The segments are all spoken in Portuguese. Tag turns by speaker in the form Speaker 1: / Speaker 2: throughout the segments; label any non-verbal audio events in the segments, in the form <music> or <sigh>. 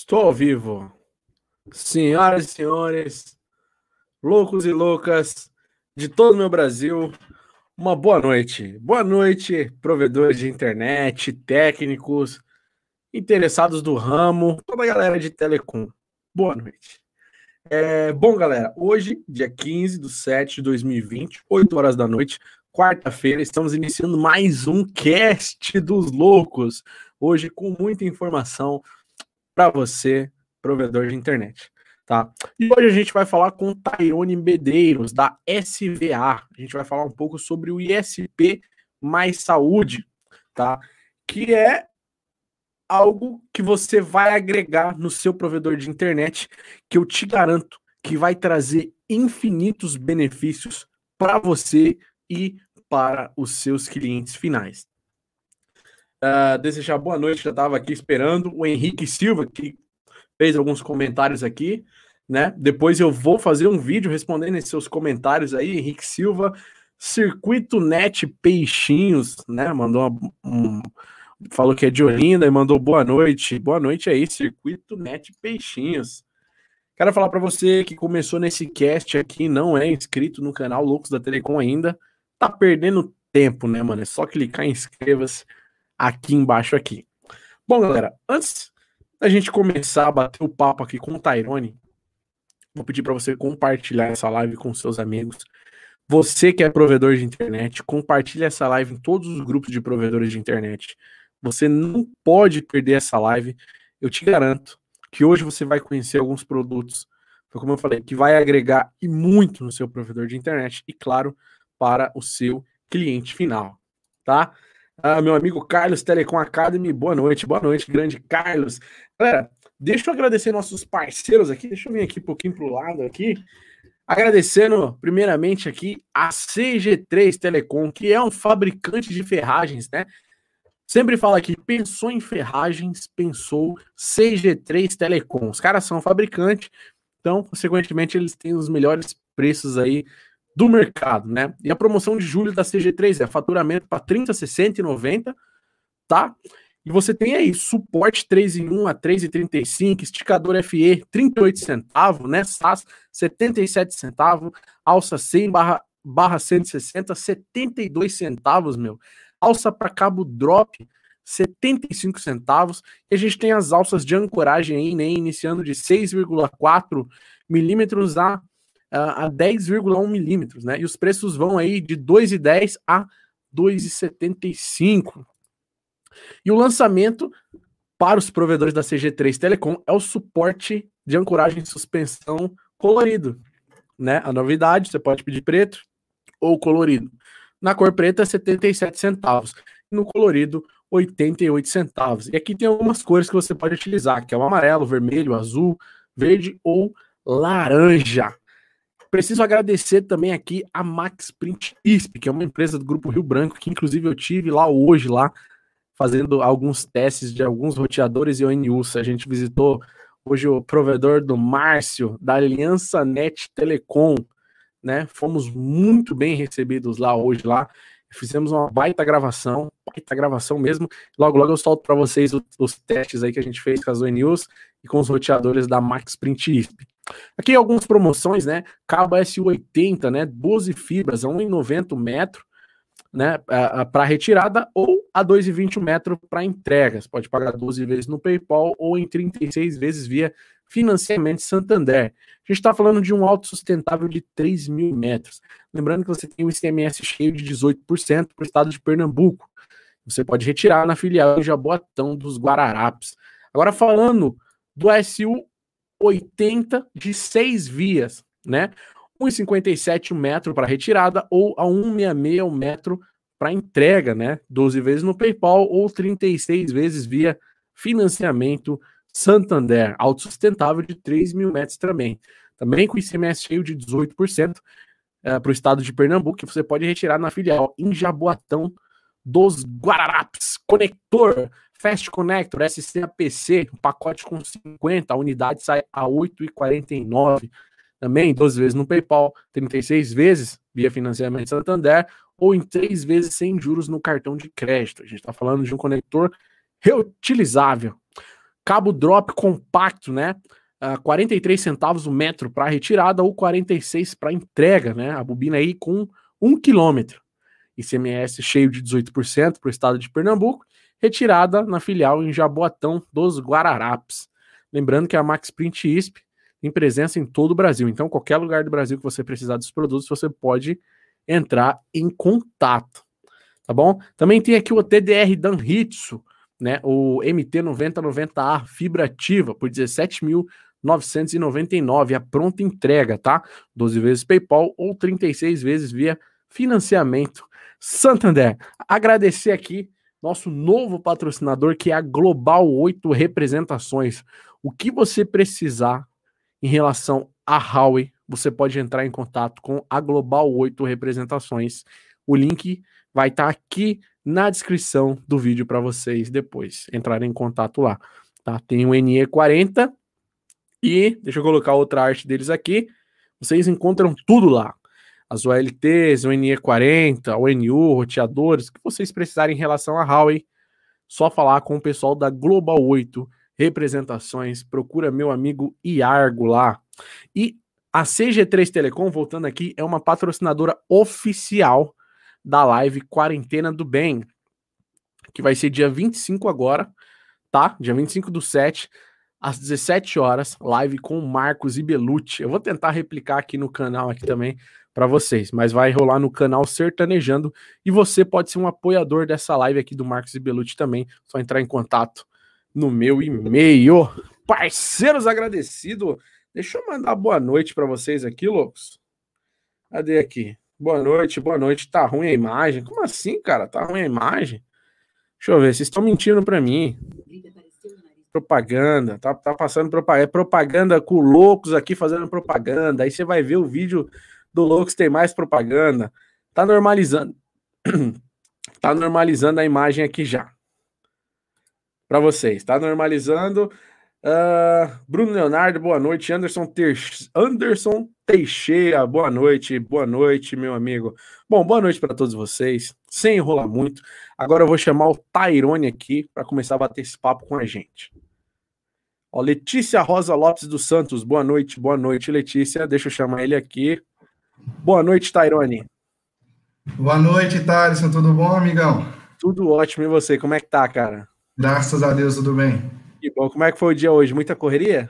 Speaker 1: Estou ao vivo. Senhoras e senhores, loucos e loucas de todo o meu Brasil, uma boa noite. Boa noite, provedores de internet, técnicos, interessados do ramo, toda a galera de telecom. Boa noite. É, bom, galera, hoje, dia 15 de 7 de 2020, 8 horas da noite, quarta-feira, estamos iniciando mais um cast dos loucos. Hoje, com muita informação para você, provedor de internet. Tá? E hoje a gente vai falar com Tairone Medeiros, da SVA. A gente vai falar um pouco sobre o ISP mais saúde, tá? Que é algo que você vai agregar no seu provedor de internet, que eu te garanto que vai trazer infinitos benefícios para você e para os seus clientes finais. Uh, desejar boa noite, já estava aqui esperando. O Henrique Silva, que fez alguns comentários aqui, né? Depois eu vou fazer um vídeo respondendo esses seus comentários aí, Henrique Silva. Circuito Net Peixinhos, né? Mandou uma, um, falou que é de Olinda e mandou boa noite. Boa noite aí, Circuito Net Peixinhos. Quero falar para você que começou nesse cast aqui, não é inscrito no canal Loucos da Telecom ainda, tá perdendo tempo, né, mano? É só clicar em inscreva-se aqui embaixo aqui. Bom, galera, antes da gente começar a bater o papo aqui com o Tyrone, vou pedir para você compartilhar essa live com seus amigos. Você que é provedor de internet, compartilhe essa live em todos os grupos de provedores de internet. Você não pode perder essa live. Eu te garanto que hoje você vai conhecer alguns produtos, como eu falei, que vai agregar e muito no seu provedor de internet e, claro, para o seu cliente final, tá? Ah, meu amigo Carlos Telecom Academy, boa noite, boa noite, grande Carlos. Galera, deixa eu agradecer nossos parceiros aqui, deixa eu vir aqui um pouquinho pro lado aqui. Agradecendo primeiramente aqui a CG3 Telecom, que é um fabricante de ferragens, né? Sempre fala aqui, pensou em ferragens, pensou CG3 Telecom. Os caras são fabricante, então, consequentemente, eles têm os melhores preços aí do mercado, né? E a promoção de julho da CG3 é faturamento para 30, 60 e 90, tá? E você tem aí suporte 3 em 1 a 3,35, esticador FE 38 centavos, né? SAS 77 centavos, alça 100 barra, barra 160, 72 centavos, meu. Alça para cabo drop 75 centavos. E a gente tem as alças de ancoragem aí, né? Iniciando de 6,4 milímetros a a 10,1 milímetros, né? E os preços vão aí de 2,10 a 2,75. E o lançamento para os provedores da CG3 Telecom é o suporte de ancoragem e suspensão colorido, né? A novidade, você pode pedir preto ou colorido. Na cor preta, 77 centavos. No colorido, 88 centavos. E aqui tem algumas cores que você pode utilizar, que é o amarelo, vermelho, azul, verde ou laranja. Preciso agradecer também aqui a Max Print ISP, que é uma empresa do Grupo Rio Branco, que inclusive eu tive lá hoje, lá, fazendo alguns testes de alguns roteadores e ONUs. A gente visitou hoje o provedor do Márcio, da Aliança Net Telecom, né? Fomos muito bem recebidos lá hoje, lá. Fizemos uma baita gravação, baita gravação mesmo. Logo, logo eu solto para vocês os, os, testes aí que a gente fez com as ONUs com os roteadores da Max Print ISP. Aqui algumas promoções, né? Cabo S80, né? 12 fibras a 1,90 metro, né? Para retirada ou a 2,20 metro para entrega. Você pode pagar 12 vezes no PayPal ou em 36 vezes via financiamento Santander. A gente está falando de um alto sustentável de 3 mil metros. Lembrando que você tem o ICMS cheio de 18% para o estado de Pernambuco. Você pode retirar na filial em Jaboatão dos Guararapes. Agora falando do SU 80 de 6 vias, né? 1,57 metro para retirada ou a 1,66 o metro para entrega, né? 12 vezes no PayPal ou 36 vezes via financiamento Santander, autossustentável de 3 mil metros também. Também com ICMS cheio de 18% é, para o estado de Pernambuco, que você pode retirar na filial em Jaboatão dos Guararapes. Conector Fast Connector SCAPC, um pacote com 50, a unidade sai a 8,49. Também 12 vezes no PayPal, 36 vezes via financiamento Santander ou em 3 vezes sem juros no cartão de crédito. A gente está falando de um conector reutilizável. cabo drop compacto, né? Uh, 43 centavos o metro para retirada ou 46 para entrega, né? A bobina aí com 1 quilômetro. ICMS cheio de 18% para o estado de Pernambuco, retirada na filial em Jaboatão dos Guararapes. Lembrando que a Max Print ISP tem presença em todo o Brasil, então qualquer lugar do Brasil que você precisar dos produtos, você pode entrar em contato, tá bom? Também tem aqui o TDR Danritsu, né, o MT9090A fibra ativa por 17.999, a pronta entrega, tá? 12 vezes PayPal ou 36 vezes via financiamento Santander. Agradecer aqui nosso novo patrocinador que é a Global 8 Representações. O que você precisar em relação a Huawei, você pode entrar em contato com a Global 8 Representações. O link vai estar tá aqui na descrição do vídeo para vocês depois entrarem em contato lá. Tá? Tem o NE40 e deixa eu colocar outra arte deles aqui. Vocês encontram tudo lá. As OLTs, o NE40, o NU, roteadores, o que vocês precisarem em relação a Huawei, só falar com o pessoal da Global 8 Representações. Procura meu amigo Iargo lá. E a CG3 Telecom, voltando aqui, é uma patrocinadora oficial da live Quarentena do Bem, que vai ser dia 25 agora, tá? Dia 25 do 7, às 17 horas, live com Marcos Ibelucci. Eu vou tentar replicar aqui no canal aqui também para vocês, mas vai rolar no canal Sertanejando e você pode ser um apoiador dessa live aqui do Marcos Ibelucci também, só entrar em contato no meu e-mail. Parceiros agradecido. Deixa eu mandar boa noite para vocês aqui, loucos. Cadê aqui? Boa noite, boa noite. Tá ruim a imagem? Como assim, cara? Tá ruim a imagem? Deixa eu ver, vocês estão mentindo para mim. Propaganda, tá, tá passando propaganda, é propaganda com loucos aqui fazendo propaganda. Aí você vai ver o vídeo do Loucos tem mais propaganda. Tá normalizando. <clears throat> tá normalizando a imagem aqui já. Para vocês, tá normalizando. Uh, Bruno Leonardo, boa noite. Anderson. Anderson Teixeira, boa noite. Boa noite, meu amigo. Bom, boa noite para todos vocês. Sem enrolar muito. Agora eu vou chamar o Tairone aqui para começar a bater esse papo com a gente. Ó, Letícia Rosa Lopes dos Santos, boa noite, boa noite, Letícia. Deixa eu chamar ele aqui. Boa noite, Tairone.
Speaker 2: Boa noite, Thaleson. Tudo bom, amigão?
Speaker 1: Tudo ótimo. E você? Como é que tá, cara?
Speaker 2: Graças a Deus, tudo bem.
Speaker 1: Que bom. Como é que foi o dia hoje? Muita correria?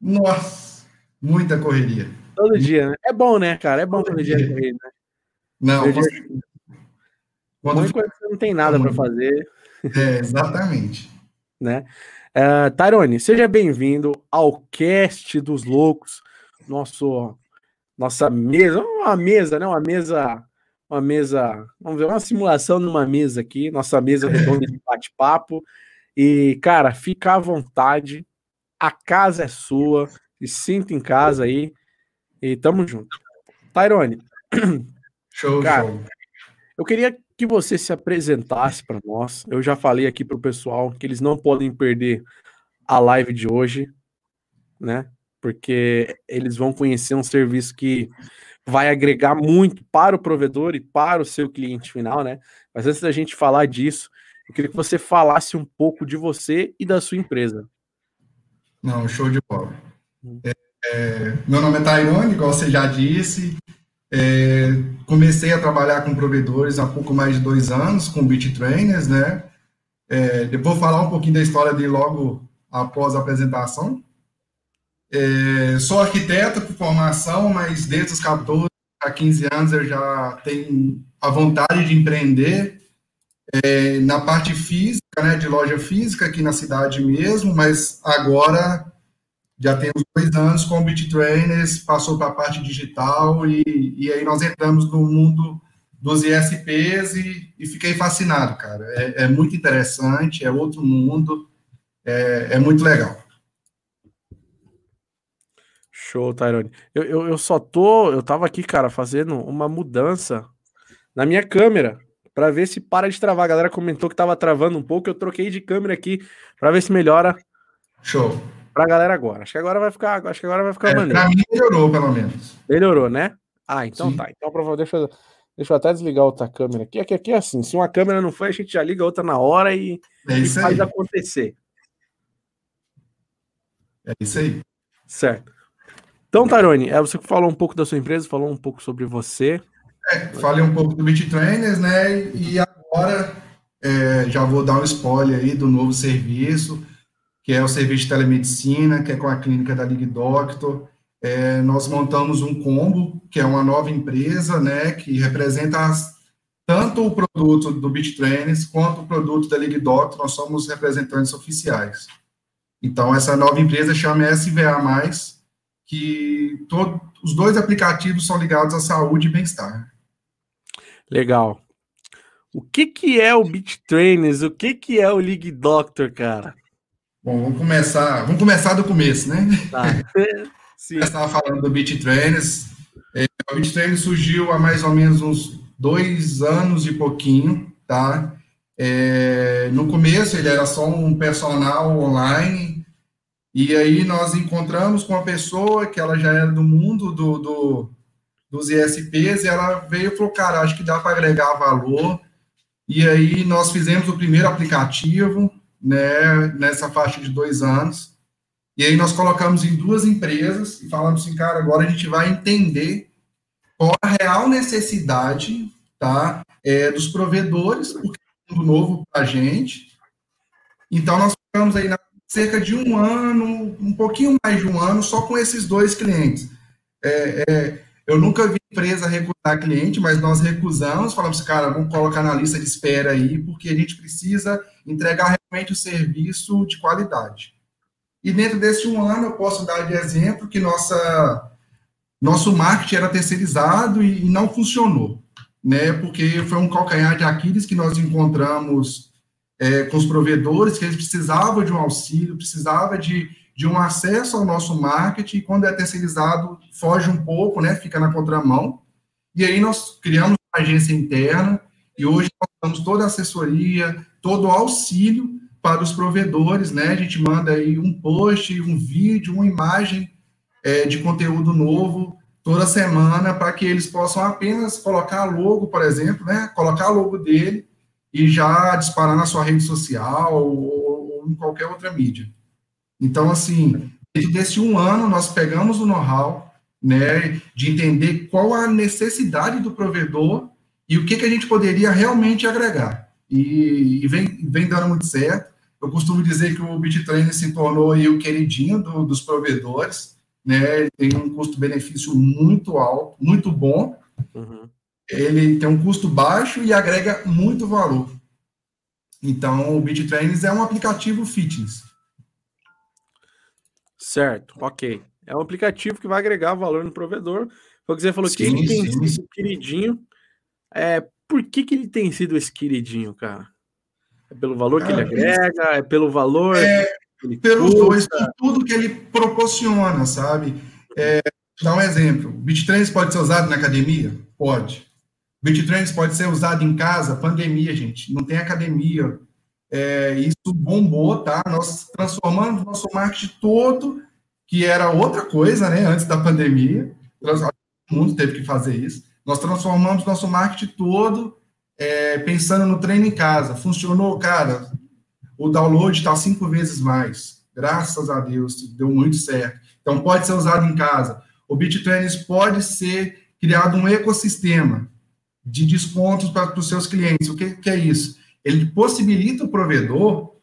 Speaker 2: Nossa, muita correria.
Speaker 1: Todo dia, né? É bom, né, cara? É bom todo, todo dia correr, né?
Speaker 2: Não,
Speaker 1: você... dia... Quando... coisa você não tem nada para fazer.
Speaker 2: É, exatamente. <laughs>
Speaker 1: né? Uh, Tarone, seja bem-vindo ao cast dos loucos, nosso nossa mesa, uma mesa, né? Uma mesa, uma mesa, vamos ver, uma simulação numa mesa aqui, nossa mesa redonda de bate-papo. E, cara, fica à vontade. A casa é sua. Se sinta em casa aí. E tamo junto. Tyrone. <clears throat>
Speaker 2: Show, cara, show.
Speaker 1: Eu queria que você se apresentasse para nós. Eu já falei aqui para o pessoal que eles não podem perder a live de hoje, né? Porque eles vão conhecer um serviço que vai agregar muito para o provedor e para o seu cliente final, né? Mas antes da gente falar disso, eu queria que você falasse um pouco de você e da sua empresa.
Speaker 2: Não, show de bola. Hum. É, é, meu nome é Tairone, igual você já disse. É, comecei a trabalhar com provedores há pouco mais de dois anos, com Beat Trainers, né? É, depois falar um pouquinho da história de logo após a apresentação. É, sou arquiteto por formação, mas desde os 14 a 15 anos eu já tenho a vontade de empreender é, na parte física, né, de loja física aqui na cidade mesmo, mas agora já tem uns dois anos com o BitTrainers, passou para a parte digital e, e aí nós entramos no mundo dos ISPs e, e fiquei fascinado, cara. É, é, muito interessante, é outro mundo, é, é muito legal.
Speaker 1: Show, Tyrone. Eu, eu, eu só tô, eu tava aqui, cara, fazendo uma mudança na minha câmera para ver se para de travar. A galera comentou que tava travando um pouco, eu troquei de câmera aqui para ver se melhora.
Speaker 2: Show.
Speaker 1: Pra galera agora. Acho que agora vai ficar, acho que agora vai ficar é, maneiro.
Speaker 2: Pra mim melhorou, pelo menos.
Speaker 1: Melhorou, né? Ah, então Sim. tá. Então, deixa eu, deixa eu até desligar outra câmera aqui. Aqui, aqui é assim, se uma câmera não foi, a gente já liga outra na hora e, é e faz aí. acontecer.
Speaker 2: É isso aí.
Speaker 1: Certo. Então, Tarone, é você que falou um pouco da sua empresa, falou um pouco sobre você.
Speaker 2: É, falei um pouco do Beat Trainers, né? E agora é, já vou dar um spoiler aí do novo serviço, que é o serviço de telemedicina, que é com a clínica da Ligue Doctor. É, nós montamos um combo, que é uma nova empresa, né, que representa as, tanto o produto do Beat Trainers quanto o produto da Ligue Doctor, nós somos representantes oficiais. Então, essa nova empresa chama SVA+, que todo, os dois aplicativos são ligados à saúde e bem-estar.
Speaker 1: Legal. O que, que é o Beat Trainers? O que, que é o League Doctor, cara?
Speaker 2: Bom, vamos começar, vamos começar do começo, né? Tá. <laughs> Sim. Eu estava falando do Beat Trainers. É, o Beat Trainers surgiu há mais ou menos uns dois anos e pouquinho, tá? É, no começo ele era só um personal online, e aí nós encontramos com uma pessoa que ela já era do mundo do, do dos ISPs, e ela veio e falou, cara, acho que dá para agregar valor, e aí nós fizemos o primeiro aplicativo, né, nessa faixa de dois anos, e aí nós colocamos em duas empresas e falamos assim, cara, agora a gente vai entender qual a real necessidade, tá, é, dos provedores, porque é um novo para a gente. Então nós ficamos aí na, cerca de um ano, um pouquinho mais de um ano, só com esses dois clientes. É, é, eu nunca vi empresa recusar cliente, mas nós recusamos, falamos, cara, vamos colocar na lista de espera aí, porque a gente precisa entregar realmente o serviço de qualidade. E dentro desse um ano, eu posso dar de exemplo que nossa, nosso marketing era terceirizado e, e não funcionou, né? Porque foi um calcanhar de Aquiles que nós encontramos é, com os provedores, que eles precisavam de um auxílio, precisavam de de um acesso ao nosso marketing, e quando é terceirizado, foge um pouco, né, fica na contramão. E aí nós criamos uma agência interna, e hoje nós damos toda a assessoria, todo o auxílio para os provedores, né, a gente manda aí um post, um vídeo, uma imagem é, de conteúdo novo toda semana, para que eles possam apenas colocar logo, por exemplo, né, colocar logo dele e já disparar na sua rede social ou, ou em qualquer outra mídia. Então, assim, dentro desse um ano, nós pegamos o know-how, né, de entender qual a necessidade do provedor e o que, que a gente poderia realmente agregar. E, e vem, vem dando muito certo. Eu costumo dizer que o BitTrainer se tornou aí o queridinho do, dos provedores, né? Tem um custo-benefício muito alto, muito bom. Uhum. Ele tem um custo baixo e agrega muito valor. Então, o BitTrainers é um aplicativo fitness.
Speaker 1: Certo, ok. É um aplicativo que vai agregar valor no provedor. Foi o que você falou sim, que ele tem sido queridinho. É, por que, que ele tem sido esse queridinho, cara? É pelo valor cara, que ele agrega? É pelo valor?
Speaker 2: É, pelos dois, tudo que ele proporciona, sabe? É, dar um exemplo. BitTrains pode ser usado na academia? Pode. BitTrains pode ser usado em casa? Pandemia, gente. Não tem academia. É, isso bombou, tá? Nós transformamos nosso marketing todo, que era outra coisa, né? Antes da pandemia, o mundo teve que fazer isso. Nós transformamos nosso marketing todo é, pensando no treino em casa. Funcionou, cara. O download está cinco vezes mais. Graças a Deus, deu muito certo. Então, pode ser usado em casa. O BitTrainers pode ser criado um ecossistema de descontos para os seus clientes. O que, que é isso? ele possibilita o provedor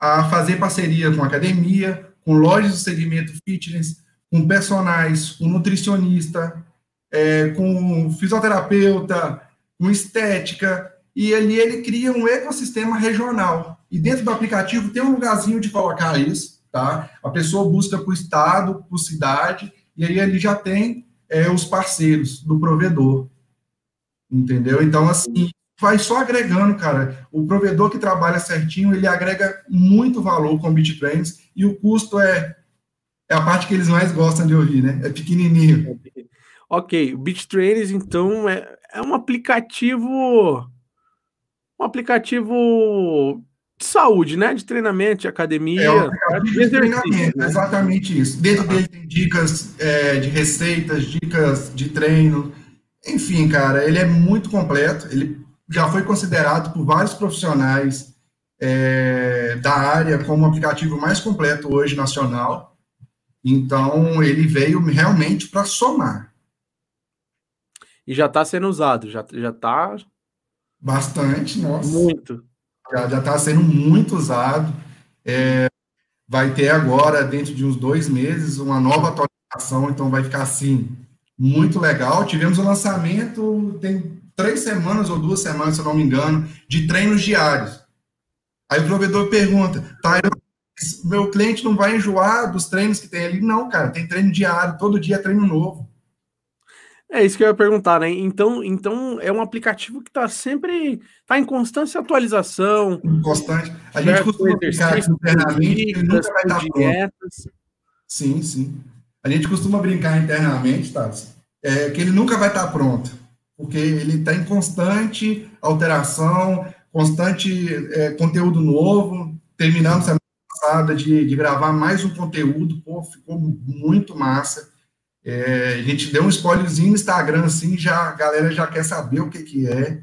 Speaker 2: a fazer parceria com academia, com lojas do segmento fitness, com personagens, com nutricionista, é, com fisioterapeuta, com estética, e ali ele cria um ecossistema regional. E dentro do aplicativo tem um lugarzinho de colocar isso, tá? A pessoa busca por estado, por cidade, e aí ele já tem é, os parceiros do provedor. Entendeu? Então, assim, vai só agregando, cara. O provedor que trabalha certinho, ele agrega muito valor com o BitTrends e o custo é, é a parte que eles mais gostam de ouvir, né? É pequenininho.
Speaker 1: Ok, o BitTrends, então, é, é um aplicativo um aplicativo de saúde, né? De treinamento, de academia. É um aplicativo de, de
Speaker 2: treinamento, né? exatamente isso. Dentro dele tem dicas é, de receitas, dicas de treino. Enfim, cara, ele é muito completo. Ele já foi considerado por vários profissionais é, da área como o aplicativo mais completo hoje nacional. Então, ele veio realmente para somar.
Speaker 1: E já está sendo usado, já está.
Speaker 2: Bastante, nossa.
Speaker 1: Muito.
Speaker 2: Já está sendo muito usado. É, vai ter agora, dentro de uns dois meses, uma nova atualização, então vai ficar assim, muito legal. Tivemos o lançamento, tem três semanas ou duas semanas, se eu não me engano, de treinos diários. Aí o provedor pergunta, tá, meu cliente não vai enjoar dos treinos que tem ali? Não, cara, tem treino diário, todo dia é treino novo.
Speaker 1: É isso que eu ia perguntar, né? Então, então é um aplicativo que está sempre tá em constante atualização.
Speaker 2: Constante. A gente costuma brincar internamente ele nunca vai estar tá pronto. Sim, sim. A gente costuma brincar internamente, tá? É, que ele nunca vai estar pronto, porque ele está em constante alteração, constante é, conteúdo novo. Terminamos semana passada de, de gravar mais um conteúdo, pô, ficou muito massa. É, a gente deu um spoilerzinho no Instagram, assim, já, a galera já quer saber o que, que é.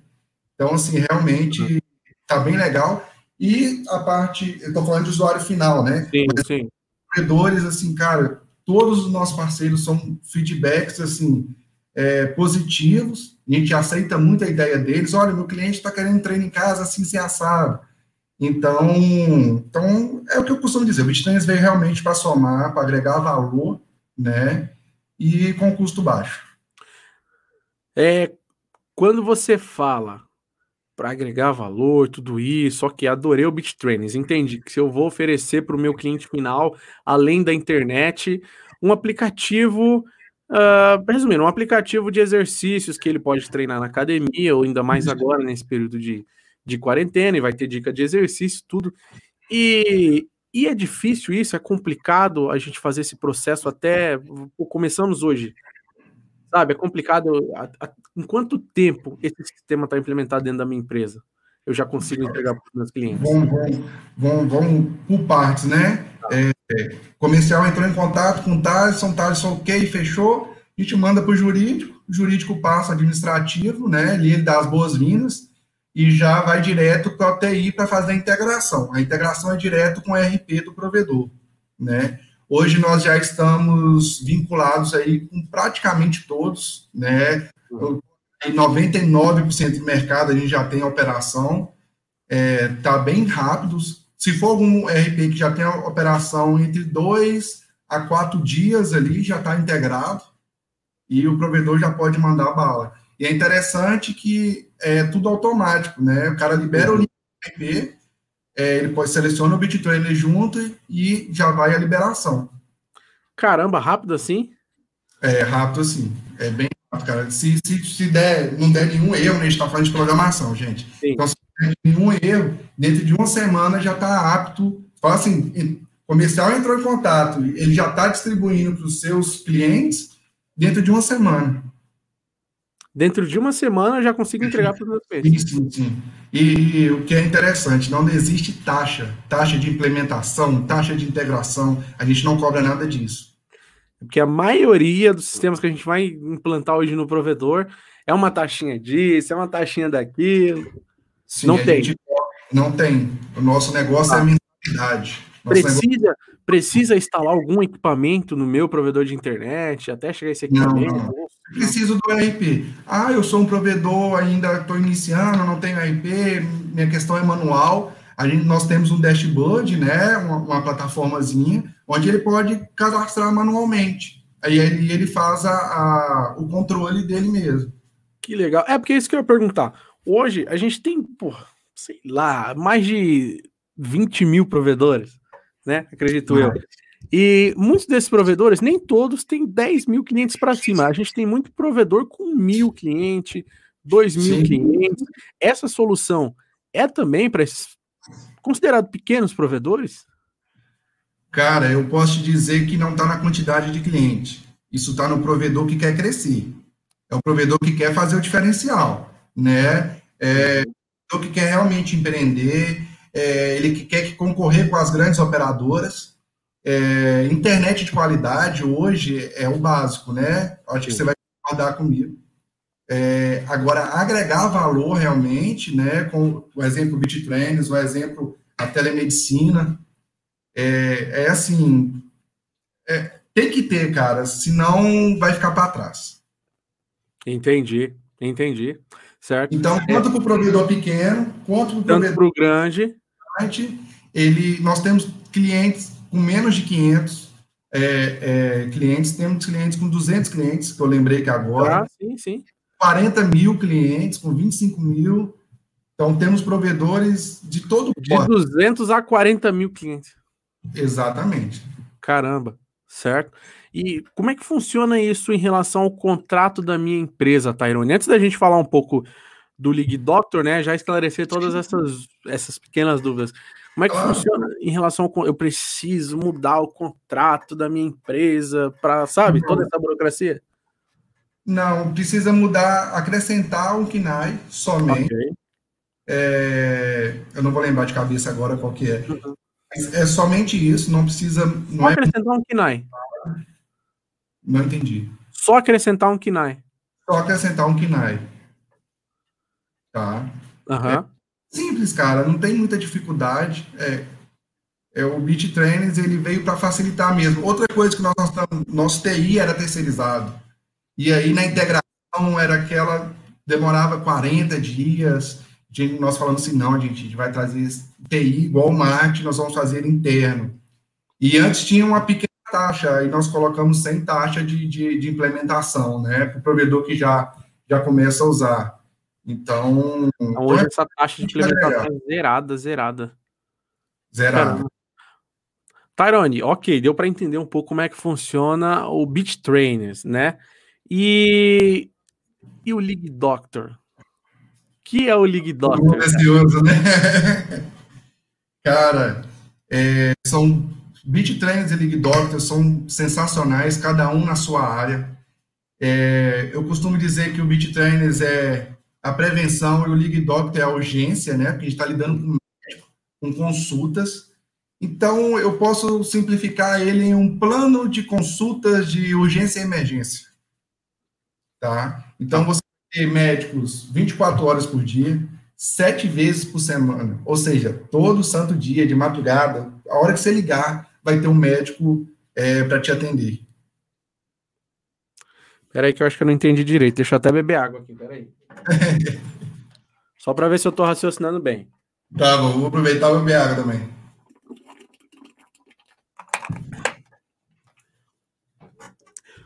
Speaker 2: Então, assim, realmente tá bem legal. E a parte, eu tô falando de usuário final, né?
Speaker 1: Sim, Mas, sim.
Speaker 2: Corredores, assim, cara, todos os nossos parceiros são feedbacks, assim, é, positivos. A gente aceita muito a ideia deles. Olha, meu cliente está querendo treino em casa assim, se assado. Então, então, é o que eu costumo dizer. O BitTrains veio realmente para somar, para agregar valor, né? e com custo baixo.
Speaker 1: É, quando você fala para agregar valor, tudo isso, ok, adorei o BitTrainers, entendi que se eu vou oferecer para o meu cliente final, além da internet, um aplicativo, uh, resumindo, um aplicativo de exercícios que ele pode treinar na academia, ou ainda mais agora nesse período de, de quarentena, e vai ter dica de exercício, tudo. E, e é difícil isso, é complicado a gente fazer esse processo até. Começamos hoje. Sabe, é complicado. A, a, em quanto tempo esse sistema está implementado dentro da minha empresa? Eu já consigo entregar para os meus clientes.
Speaker 2: Vamos, vamos, vamos, vamos por partes, né? Tá. É, comercial entrou em contato com o Thaleson, Thaleson ok, fechou, a gente manda para o jurídico, o jurídico passa administrativo, né? Ali ele dá as boas-vindas e já vai direto para a TI para fazer a integração. A integração é direto com o RP do provedor, né? Hoje nós já estamos vinculados aí com praticamente todos, né? Em 99% do mercado a gente já tem operação, é, tá bem rápido. Se for algum RP que já tem operação entre dois a quatro dias ali, já está integrado e o provedor já pode mandar bala. E é interessante que é tudo automático, né? O cara libera o link do IP, é, ele pode selecionar o BitTrainer junto e já vai a liberação.
Speaker 1: Caramba, rápido assim?
Speaker 2: É, rápido assim. É bem rápido, cara. Se, se, se der, não der nenhum erro, né? a gente está falando de programação, gente. Sim. Então, se der nenhum erro, dentro de uma semana já está apto. Fala assim, comercial entrou em contato, ele já está distribuindo para os seus clientes dentro de uma semana.
Speaker 1: Dentro de uma semana eu já consigo entregar para os meus clientes.
Speaker 2: Sim, sim, sim. E o que é interessante, não existe taxa, taxa de implementação, taxa de integração, a gente não cobra nada disso.
Speaker 1: Porque a maioria dos sistemas que a gente vai implantar hoje no provedor é uma taxinha disso, é uma taxinha daquilo.
Speaker 2: Sim, não tem. Gente, não tem. O nosso negócio é ah. é mensalidade.
Speaker 1: Precisa, negócio... precisa instalar algum equipamento no meu provedor de internet até chegar esse equipamento? Não, não.
Speaker 2: Preciso do RP. Ah, eu sou um provedor, ainda estou iniciando, não tenho RP, minha questão é manual. A gente, nós temos um dashboard, né, uma, uma plataformazinha, onde ele pode cadastrar manualmente. Aí ele, ele faz a, a, o controle dele mesmo.
Speaker 1: Que legal. É porque é isso que eu ia perguntar. Hoje a gente tem, pô, sei lá, mais de 20 mil provedores, né? Acredito eu. E muitos desses provedores, nem todos têm 10 mil clientes para cima. A gente tem muito provedor com mil clientes, dois mil clientes. Essa solução é também para esses considerados pequenos provedores?
Speaker 2: Cara, eu posso te dizer que não está na quantidade de clientes. Isso está no provedor que quer crescer. É o provedor que quer fazer o diferencial, né? É o que quer realmente empreender, é, ele que quer concorrer com as grandes operadoras, é, internet de qualidade hoje é o básico, né? Acho que você vai concordar comigo. É, agora, agregar valor realmente, né? Com o exemplo BitTrains, o exemplo a telemedicina, é, é assim, é, tem que ter, cara, senão vai ficar para trás.
Speaker 1: Entendi, entendi. Certo.
Speaker 2: Então, é. tanto para o provedor pequeno, quanto
Speaker 1: para o provedor grande,
Speaker 2: ele, nós temos clientes com menos de 500 é, é, clientes, temos clientes com 200 clientes, que eu lembrei que agora. Ah,
Speaker 1: sim, sim.
Speaker 2: 40 mil clientes, com 25 mil. Então, temos provedores de todo
Speaker 1: De porte. 200 a 40 mil clientes.
Speaker 2: Exatamente.
Speaker 1: Caramba, certo? E como é que funciona isso em relação ao contrato da minha empresa, Tyrone? Antes da gente falar um pouco do League Doctor, né? Já esclarecer todas essas, essas pequenas dúvidas. Como é que claro. funciona em relação ao eu preciso mudar o contrato da minha empresa para, sabe, toda essa burocracia?
Speaker 2: Não, precisa mudar, acrescentar um KNAI somente. Okay. É, eu não vou lembrar de cabeça agora qual que é. Uhum. É somente isso, não precisa. Não
Speaker 1: Só é... acrescentar um KNAI.
Speaker 2: Não entendi.
Speaker 1: Só acrescentar um KNAI.
Speaker 2: Só acrescentar um KNAI. Tá?
Speaker 1: Uhum. É
Speaker 2: simples, cara, não tem muita dificuldade. É, é o Beat Trainers ele veio para facilitar mesmo. Outra coisa que nós, nós nosso TI era terceirizado. E aí na integração era aquela demorava 40 dias. Nós falamos assim, não, gente, a gente vai trazer TI igual o marketing, nós vamos fazer interno. E antes tinha uma pequena taxa, aí nós colocamos sem taxa de, de, de implementação, né, para o provedor que já, já começa a usar. Então. então
Speaker 1: hoje essa taxa de implementação é zerada, zerada.
Speaker 2: Zerada.
Speaker 1: Tyrone, ok, deu para entender um pouco como é que funciona o Beat Trainers, né? E, e o League Doctor? que é o League Doctor?
Speaker 2: Precioso, né? <laughs> Cara, é, são Beat Trainers e League Doctor são sensacionais, cada um na sua área. É, eu costumo dizer que o Beat Trainers é a prevenção e o League Doctor é a urgência, né? Porque a gente está lidando com, com consultas. Então, eu posso simplificar ele em um plano de consultas de urgência e emergência. Tá? Então, você tem médicos 24 horas por dia, sete vezes por semana. Ou seja, todo santo dia, de madrugada, a hora que você ligar, vai ter um médico é, para te atender.
Speaker 1: Peraí que eu acho que eu não entendi direito. Deixa eu até beber água aqui, peraí. <laughs> Só para ver se eu tô raciocinando bem.
Speaker 2: Tá bom, vou aproveitar e beber água também.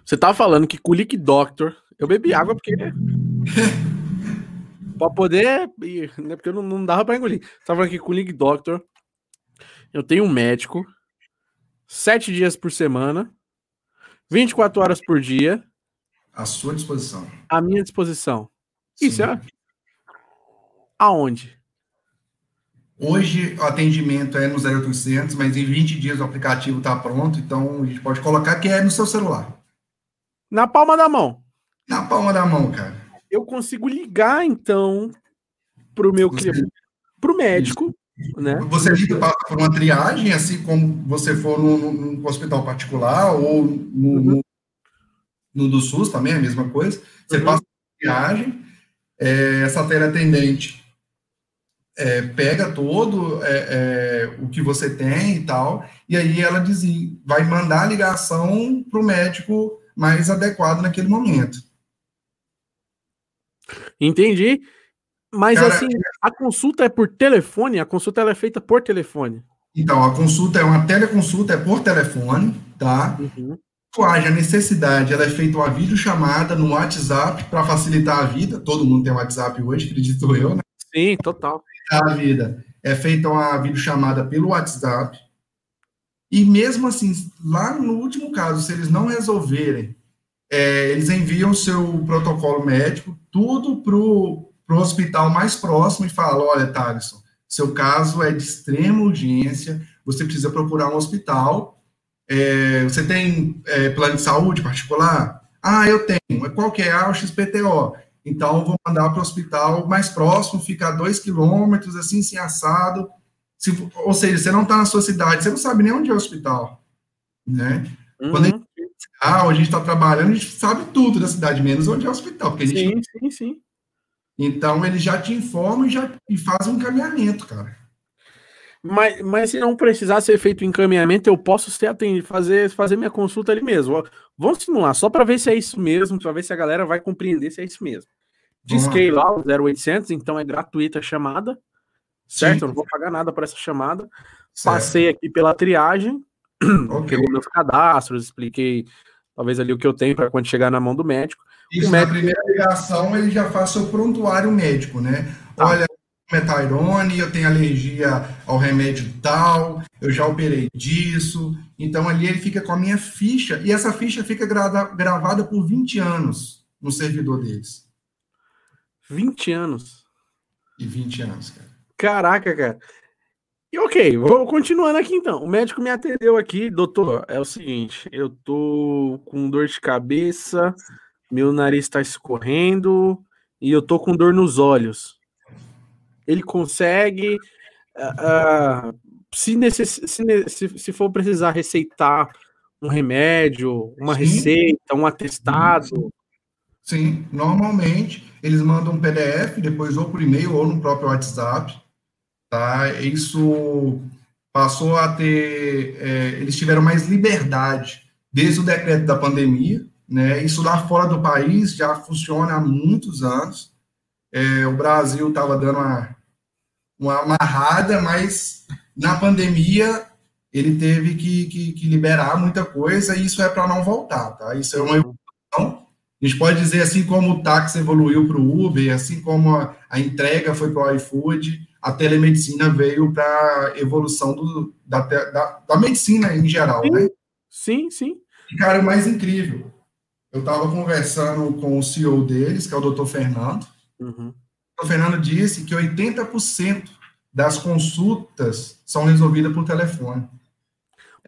Speaker 1: Você tava falando que Lick Doctor, eu bebi água porque. <laughs> pra poder. Né, porque não, não dava pra engolir. Você tava falando que Lick Doctor, eu tenho um médico, sete dias por semana, 24 horas por dia.
Speaker 2: À sua disposição.
Speaker 1: À minha disposição. Isso é. Aonde?
Speaker 2: Hoje o atendimento é no 0800, mas em 20 dias o aplicativo está pronto, então a gente pode colocar que é no seu celular.
Speaker 1: Na palma da mão.
Speaker 2: Na palma da mão, cara.
Speaker 1: Eu consigo ligar, então, para o meu cliente, para o médico, né?
Speaker 2: Você passa por uma triagem, assim como você for num, hospital particular ou no, uhum. no, no, do SUS também, é a mesma coisa. Você uhum. passa por triagem, é, essa teleatendente é, pega todo é, é, o que você tem e tal, e aí ela diz, vai mandar a ligação para o médico mais adequado naquele momento.
Speaker 1: Entendi. Mas Cara, assim, a consulta é por telefone? A consulta ela é feita por telefone?
Speaker 2: Então, a consulta é uma teleconsulta, é por telefone, tá? Uhum haja necessidade, ela é feita uma videochamada no WhatsApp para facilitar a vida. Todo mundo tem WhatsApp hoje, acredito eu, né?
Speaker 1: Sim, total.
Speaker 2: A vida. É feita uma videochamada pelo WhatsApp. E mesmo assim, lá no último caso, se eles não resolverem, é, eles enviam o seu protocolo médico, tudo para o hospital mais próximo e falam: olha, Thaleson, seu caso é de extrema urgência, você precisa procurar um hospital é, você tem é, plano de saúde particular? Ah, eu tenho. Qual que é? Ah, o XPTO. Então, eu vou mandar para o hospital mais próximo, fica a dois quilômetros, assim, sem assado. Se, ou seja, você não está na sua cidade, você não sabe nem onde é o hospital. Né? Uhum. Quando a gente, ah, a gente está trabalhando, a gente sabe tudo da cidade, menos onde é o hospital. Porque a gente
Speaker 1: sim, sim, sim.
Speaker 2: Então, eles já te informam e já e fazem um encaminhamento, cara.
Speaker 1: Mas, mas se não precisar ser feito encaminhamento, eu posso ser atendido, fazer, fazer minha consulta ali mesmo. Vamos simular, só para ver se é isso mesmo, para ver se a galera vai compreender se é isso mesmo. Disquei lá o 0800, então é gratuita a chamada, certo? Sim. Eu não vou pagar nada para essa chamada. Certo. Passei aqui pela triagem, <clears throat> <clears throat> okay. pegou meus cadastros, expliquei talvez ali o que eu tenho para quando chegar na mão do médico.
Speaker 2: Isso, médico... na primeira ligação ele já faz seu prontuário médico, né? Tá. Olha, Metirone, eu tenho alergia ao remédio tal, eu já operei disso. Então ali ele fica com a minha ficha, e essa ficha fica gra gravada por 20 anos no servidor deles.
Speaker 1: 20 anos?
Speaker 2: E 20 anos, cara.
Speaker 1: Caraca, cara. E ok, vou continuando aqui então. O médico me atendeu aqui, doutor. É o seguinte, eu tô com dor de cabeça, meu nariz tá escorrendo e eu tô com dor nos olhos. Ele consegue, uh, se, necess, se, se, for precisar receitar um remédio, uma Sim. receita, um atestado.
Speaker 2: Sim, normalmente eles mandam um PDF, depois ou por e-mail ou no próprio WhatsApp Tá? Isso passou a ter, é, eles tiveram mais liberdade desde o decreto da pandemia, né? Isso lá fora do país já funciona há muitos anos. É, o Brasil estava dando uma, uma amarrada, mas na pandemia ele teve que, que, que liberar muita coisa e isso é para não voltar, tá? Isso é uma evolução. A gente pode dizer assim como o táxi evoluiu para o Uber, assim como a, a entrega foi para o iFood, a telemedicina veio para evolução do, da, da, da, medicina em geral,
Speaker 1: sim,
Speaker 2: né?
Speaker 1: Sim, sim.
Speaker 2: E, cara, o mais incrível, eu estava conversando com o CEO deles, que é o Dr. Fernando. Uhum. O. Fernando disse que 80% das consultas são resolvidas por telefone.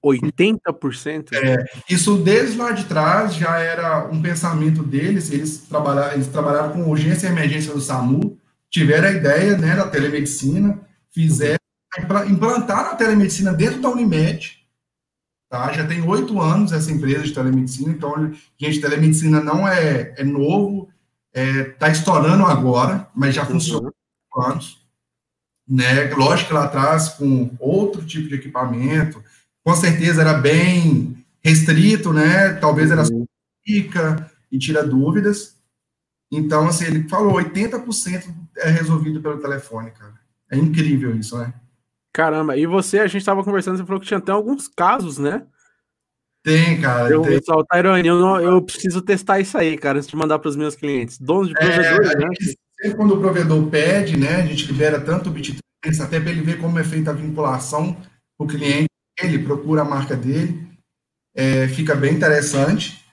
Speaker 1: 80%?
Speaker 2: É, isso desde lá de trás já era um pensamento deles, eles trabalharam, eles trabalharam com urgência e emergência do SAMU, tiveram a ideia né, da telemedicina, fizeram, implantaram a telemedicina dentro da Unimed, tá? Já tem oito anos essa empresa de telemedicina, então, gente, telemedicina não é, é novo, está é, tá estourando agora, mas já funciona há uhum. anos. Né? Lógico que lá atrás, com outro tipo de equipamento, com certeza era bem restrito, né? Talvez era uhum. fica e tira dúvidas. Então, assim, ele falou 80% é resolvido pelo telefone, cara. É incrível isso, né?
Speaker 1: Caramba, e você, a gente estava conversando, você falou que tinha até alguns casos, né?
Speaker 2: Tem, cara.
Speaker 1: Eu,
Speaker 2: tem.
Speaker 1: Pessoal, Tairone, eu, não, eu preciso testar isso aí, cara, antes de mandar para os meus clientes. Donos de provedores, é,
Speaker 2: né? Sempre quando o provedor pede, né, a gente libera tanto o BitTrans, até para ele ver como é feita a vinculação o cliente, ele procura a marca dele, é, fica bem interessante.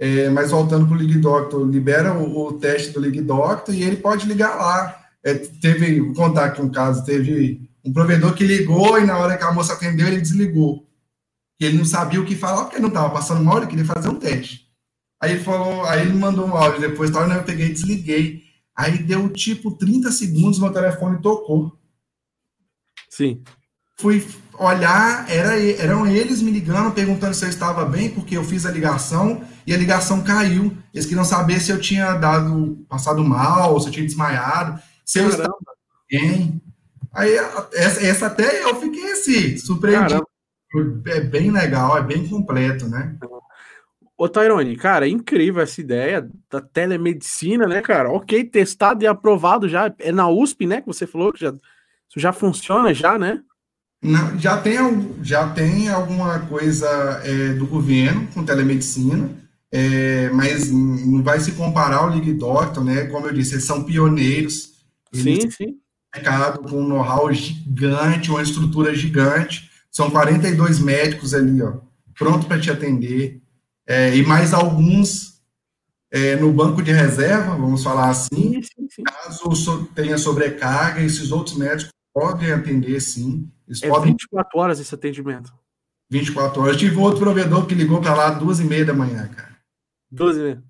Speaker 2: É, mas voltando para o League Doctor, libera o, o, teste do League Doctor e ele pode ligar lá. É, teve, vou contar aqui um caso, teve um provedor que ligou e na hora que a moça atendeu, ele desligou. E ele não sabia o que falar, porque não estava passando mal, ele queria fazer um teste. Aí ele falou, aí ele mandou um áudio depois, tal, eu peguei e desliguei. Aí deu tipo 30 segundos, meu telefone tocou.
Speaker 1: Sim.
Speaker 2: Fui olhar, era, eram eles me ligando, perguntando se eu estava bem, porque eu fiz a ligação e a ligação caiu. Eles queriam saber se eu tinha dado, passado mal, se eu tinha desmaiado, se eu estava bem. Aí, essa, essa, até eu fiquei assim, surpreendido. Caramba. É bem legal, é bem completo, né?
Speaker 1: Ô, Tairone, cara, é incrível essa ideia da telemedicina, né, cara? Ok, testado e aprovado já. É na USP, né? Que você falou que já, isso já funciona, já, né?
Speaker 2: Não, já, tem, já tem alguma coisa é, do governo com telemedicina é, mas não vai se comparar ao League Doctor, né? Como eu disse, eles são pioneiros.
Speaker 1: Eles sim, sim.
Speaker 2: Com um know-how gigante, uma estrutura gigante. São 42 médicos ali, ó, pronto para te atender. É, e mais alguns é, no banco de reserva, vamos falar assim. Sim, sim, Caso tenha sobrecarga, esses outros médicos podem atender, sim.
Speaker 1: Eles é podem... 24 horas esse atendimento.
Speaker 2: 24 horas. Eu tive outro provedor que ligou para lá duas e meia da manhã, cara.
Speaker 1: 12 vezes.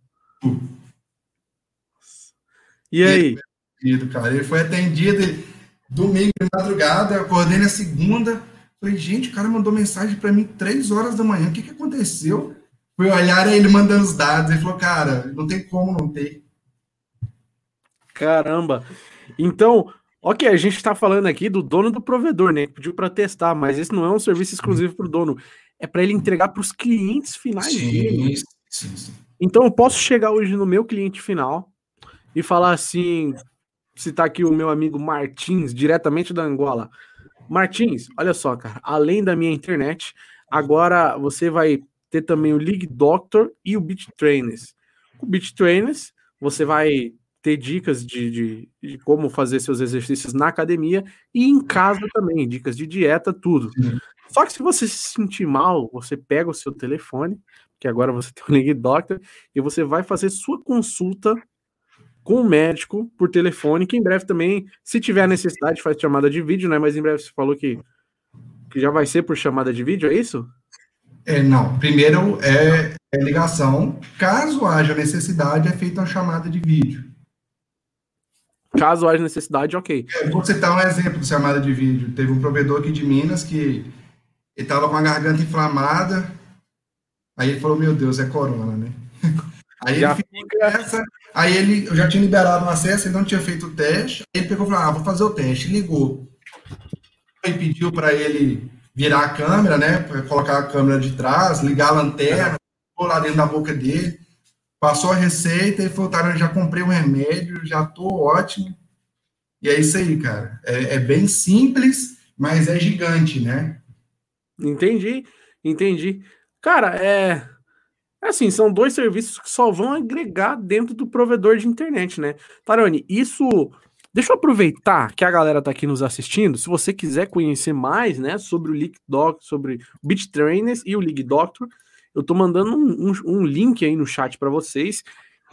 Speaker 1: E aí?
Speaker 2: Ele, cara, ele foi atendido domingo de madrugada, eu acordei na segunda. Falei, gente, o cara mandou mensagem para mim três horas da manhã. O que, que aconteceu? Fui olhar ele mandando os dados. Ele falou, cara, não tem como não ter.
Speaker 1: Caramba. Então, Ok, a gente está falando aqui do dono do provedor, né? Que pediu para testar, mas esse não é um serviço exclusivo para o dono. É para ele entregar para os clientes finais sim, dele. Sim, sim. Então eu posso chegar hoje no meu cliente final e falar assim: citar aqui o meu amigo Martins, diretamente da Angola. Martins, olha só, cara, além da minha internet, agora você vai ter também o League Doctor e o Beat Trainers. O Beat Trainers, você vai ter dicas de, de, de, como fazer seus exercícios na academia e em casa também, dicas de dieta, tudo. Sim. Só que se você se sentir mal, você pega o seu telefone, que agora você tem o League Doctor, e você vai fazer sua consulta com o médico por telefone, que em breve também, se tiver necessidade, faz chamada de vídeo, né? Mas em breve você falou que, que já vai ser por chamada de vídeo, é isso?
Speaker 2: É, não. Primeiro é, é ligação. Caso haja necessidade, é feita uma chamada de vídeo.
Speaker 1: Caso haja necessidade, ok.
Speaker 2: É, vou citar um exemplo de chamada de vídeo. Teve um provedor aqui de Minas que estava com a garganta inflamada. Aí ele falou: Meu Deus, é corona, né? <laughs> Aí ele fica essa, Aí ele, eu já tinha liberado o acesso, ele não tinha feito o teste. Aí ele pegou e falou: Ah, vou fazer o teste. Ligou. Aí pediu para ele virar a câmera, né? Colocar a câmera de trás, ligar a lanterna, pôr lá dentro da boca dele. Passou a receita e falou: Tá, já comprei o um remédio, já tô ótimo. E é isso aí, cara. É, é bem simples, mas é gigante, né?
Speaker 1: Entendi, entendi. Cara, é assim, são dois serviços que só vão agregar dentro do provedor de internet, né? Taroni, isso. Deixa eu aproveitar que a galera tá aqui nos assistindo. Se você quiser conhecer mais, né, sobre o League Doctor, sobre o Beat Trainers e o League Doctor, eu tô mandando um, um, um link aí no chat para vocês.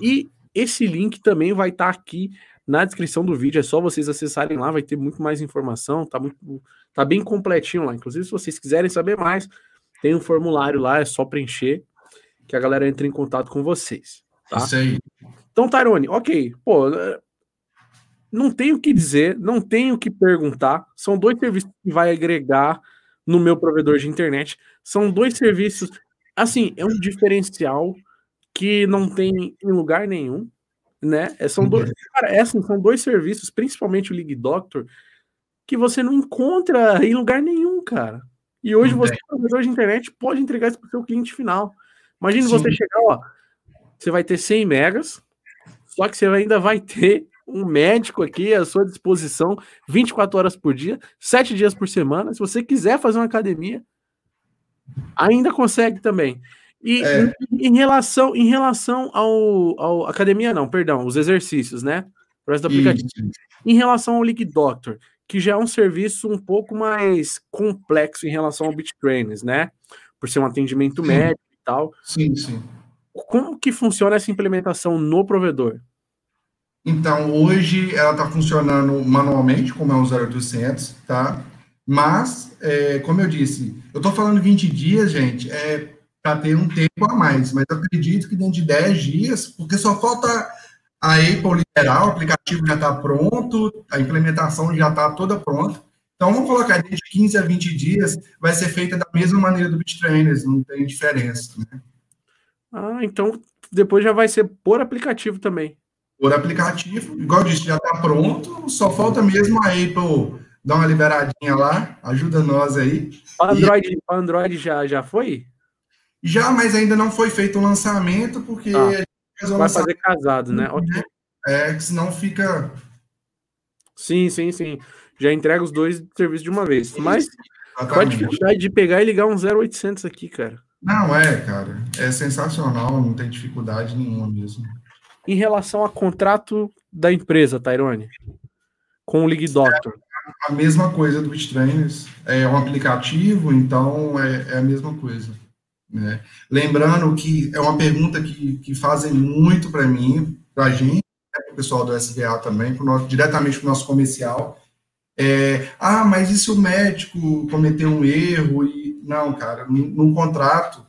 Speaker 1: E esse link também vai estar tá aqui na descrição do vídeo. É só vocês acessarem lá, vai ter muito mais informação. Tá, muito, tá bem completinho lá. Inclusive, se vocês quiserem saber mais, tem um formulário lá, é só preencher que a galera entre em contato com vocês. Tá? Isso aí. Então, Tyrone, ok, pô, não tenho o que dizer, não tenho o que perguntar. São dois serviços que vai agregar no meu provedor de internet. São dois serviços, assim, é um diferencial que não tem em lugar nenhum, né? É, são dois, cara, é assim, são dois serviços, principalmente o League Doctor, que você não encontra em lugar nenhum, cara. E hoje você, provedor de internet, pode entregar isso para o seu cliente final. Imagina você chegar, ó, você vai ter 100 megas, só que você ainda vai ter um médico aqui à sua disposição 24 horas por dia, 7 dias por semana. Se você quiser fazer uma academia, ainda consegue também. E é. em, em, relação em relação ao, ao academia não, perdão, os exercícios, né? O resto do aplicativo. Isso. Em relação ao League Doctor, que já é um serviço um pouco mais complexo em relação ao Beat Trainers, né? Por ser um atendimento médico tal.
Speaker 2: Sim, sim.
Speaker 1: Como que funciona essa implementação no provedor?
Speaker 2: Então, hoje ela está funcionando manualmente, como é o 0800, tá? Mas, é, como eu disse, eu estou falando 20 dias, gente, é para ter um tempo a mais, mas eu acredito que dentro de 10 dias, porque só falta a Apple liberar, o aplicativo já está pronto, a implementação já está toda pronta. Então, vamos colocar de 15 a 20 dias, vai ser feita da mesma maneira do BitTrainers, não tem diferença. Né?
Speaker 1: Ah, então depois já vai ser por aplicativo também.
Speaker 2: Por aplicativo, igual eu disse, já está pronto, só falta mesmo a Apple dar uma liberadinha lá, ajuda nós aí.
Speaker 1: O Android, e... Android já, já foi?
Speaker 2: Já, mas ainda não foi feito o lançamento, porque
Speaker 1: ah, vai lançamento, fazer casado, né?
Speaker 2: né? É, senão fica.
Speaker 1: Sim, sim, sim já entrega os dois serviços de uma vez. Mas qual a dificuldade de pegar e ligar um 0800 aqui, cara?
Speaker 2: Não, é, cara. É sensacional, não tem dificuldade nenhuma mesmo.
Speaker 1: Em relação a contrato da empresa, Tyrone, com o League Doctor.
Speaker 2: É a mesma coisa do BitTrainers. É um aplicativo, então é, é a mesma coisa. Né? Lembrando que é uma pergunta que, que fazem muito para mim, para a gente, né, para o pessoal do SBA também, pro nosso, diretamente para o nosso comercial é, ah, mas e se o médico cometeu um erro? E, não, cara, num, contrato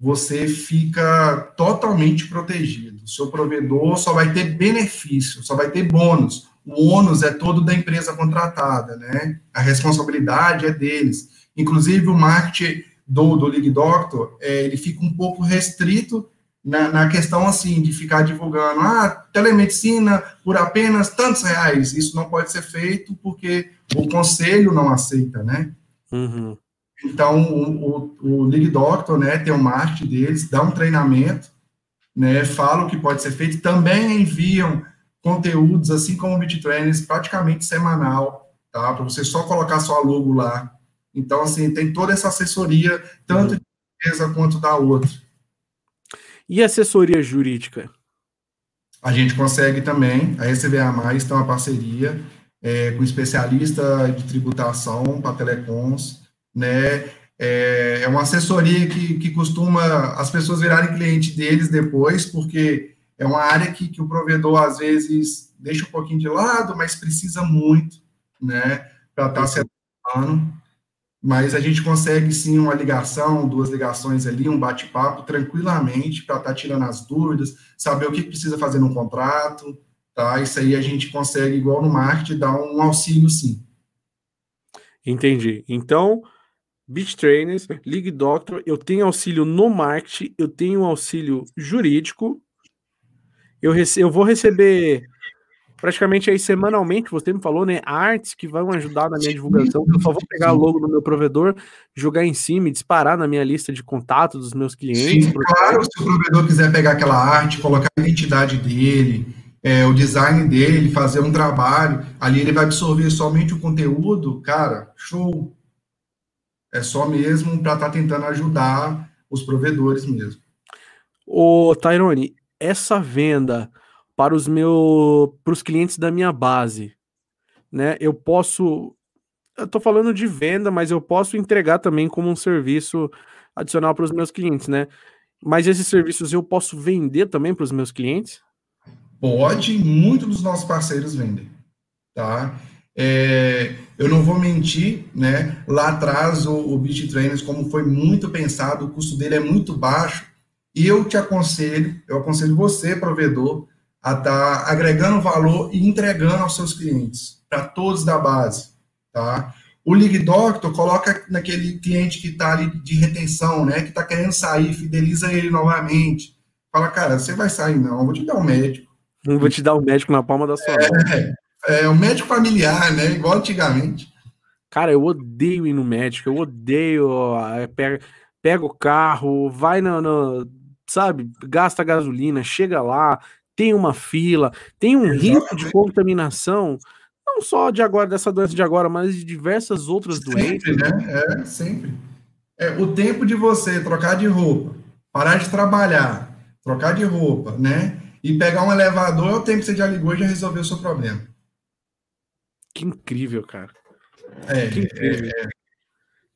Speaker 2: você fica totalmente protegido. Seu provedor só vai ter benefício, só vai ter bônus. O ônus é todo da empresa contratada, né? A responsabilidade é deles. Inclusive, o marketing do, do League Doctor, é, ele fica um pouco restrito na, na, questão, assim, de ficar divulgando, ah, telemedicina por apenas tantos reais, isso não pode ser feito porque o conselho não aceita, né? Uhum. Então, o, o, o League Doctor, né, tem o marketing deles, dá um treinamento, né, fala o que pode ser feito, também enviam conteúdos, assim como o BitTrainers, praticamente semanal, tá? Para você só colocar sua logo lá. Então, assim, tem toda essa assessoria, tanto de empresa quanto da outra.
Speaker 1: E assessoria jurídica?
Speaker 2: A gente consegue também, a SVA Mais tem uma parceria é, com especialista de tributação para telecoms, né? É, é uma assessoria que, que costuma as pessoas virarem cliente deles depois, porque é uma área que, que o provedor, às vezes, deixa um pouquinho de lado, mas precisa muito, né, para estar tá se adaptando. Mas a gente consegue, sim, uma ligação, duas ligações ali, um bate-papo, tranquilamente, para estar tá tirando as dúvidas, saber o que precisa fazer no contrato, tá? Isso aí a gente consegue, igual no marketing, dar um auxílio, sim.
Speaker 1: Entendi. Então, Beach Trainers, League Doctor, eu tenho auxílio no marketing, eu tenho auxílio jurídico, eu, rece eu vou receber praticamente aí semanalmente, você me falou, né? Artes que vão ajudar na minha divulgação. Eu só vou pegar logo no meu provedor, jogar em cima e disparar na minha lista de contatos dos meus clientes. Sim,
Speaker 2: claro, se o provedor quiser pegar aquela arte, colocar a identidade dele, é, o design dele, fazer um trabalho, ali ele vai absorver somente o conteúdo, cara, show. É só mesmo para estar tá tentando ajudar os provedores mesmo.
Speaker 1: Ô, Tyrone, essa venda para os meus para os clientes da minha base, né? Eu posso eu tô falando de venda, mas eu posso entregar também como um serviço adicional para os meus clientes, né? Mas esses serviços eu posso vender também para os meus clientes?
Speaker 2: Pode, muitos dos nossos parceiros vendem, tá? É, eu não vou mentir, né? Lá atrás o, o Beach Trainers, como foi muito pensado, o custo dele é muito baixo e eu te aconselho, eu aconselho você, provedor, a estar tá agregando valor e entregando aos seus clientes, para todos da base, tá? O League Doctor coloca naquele cliente que está ali de retenção, né, que está querendo sair, fideliza ele novamente. Fala, cara, você vai sair não, eu vou te dar um médico.
Speaker 1: Não vou te dar um médico na palma da sua
Speaker 2: é, mão. É, é um médico familiar, né, igual antigamente.
Speaker 1: Cara, eu odeio ir no médico, eu odeio, pega, pega o carro, vai no, no sabe, gasta gasolina, chega lá, tem uma fila, tem um risco de contaminação, não só de agora, dessa doença de agora, mas de diversas outras
Speaker 2: sempre,
Speaker 1: doenças.
Speaker 2: Né? É, sempre. É, o tempo de você trocar de roupa, parar de trabalhar, trocar de roupa, né? E pegar um elevador é o tempo que você já ligou e já resolveu o seu problema.
Speaker 1: Que incrível, cara.
Speaker 2: É, que incrível. É, é.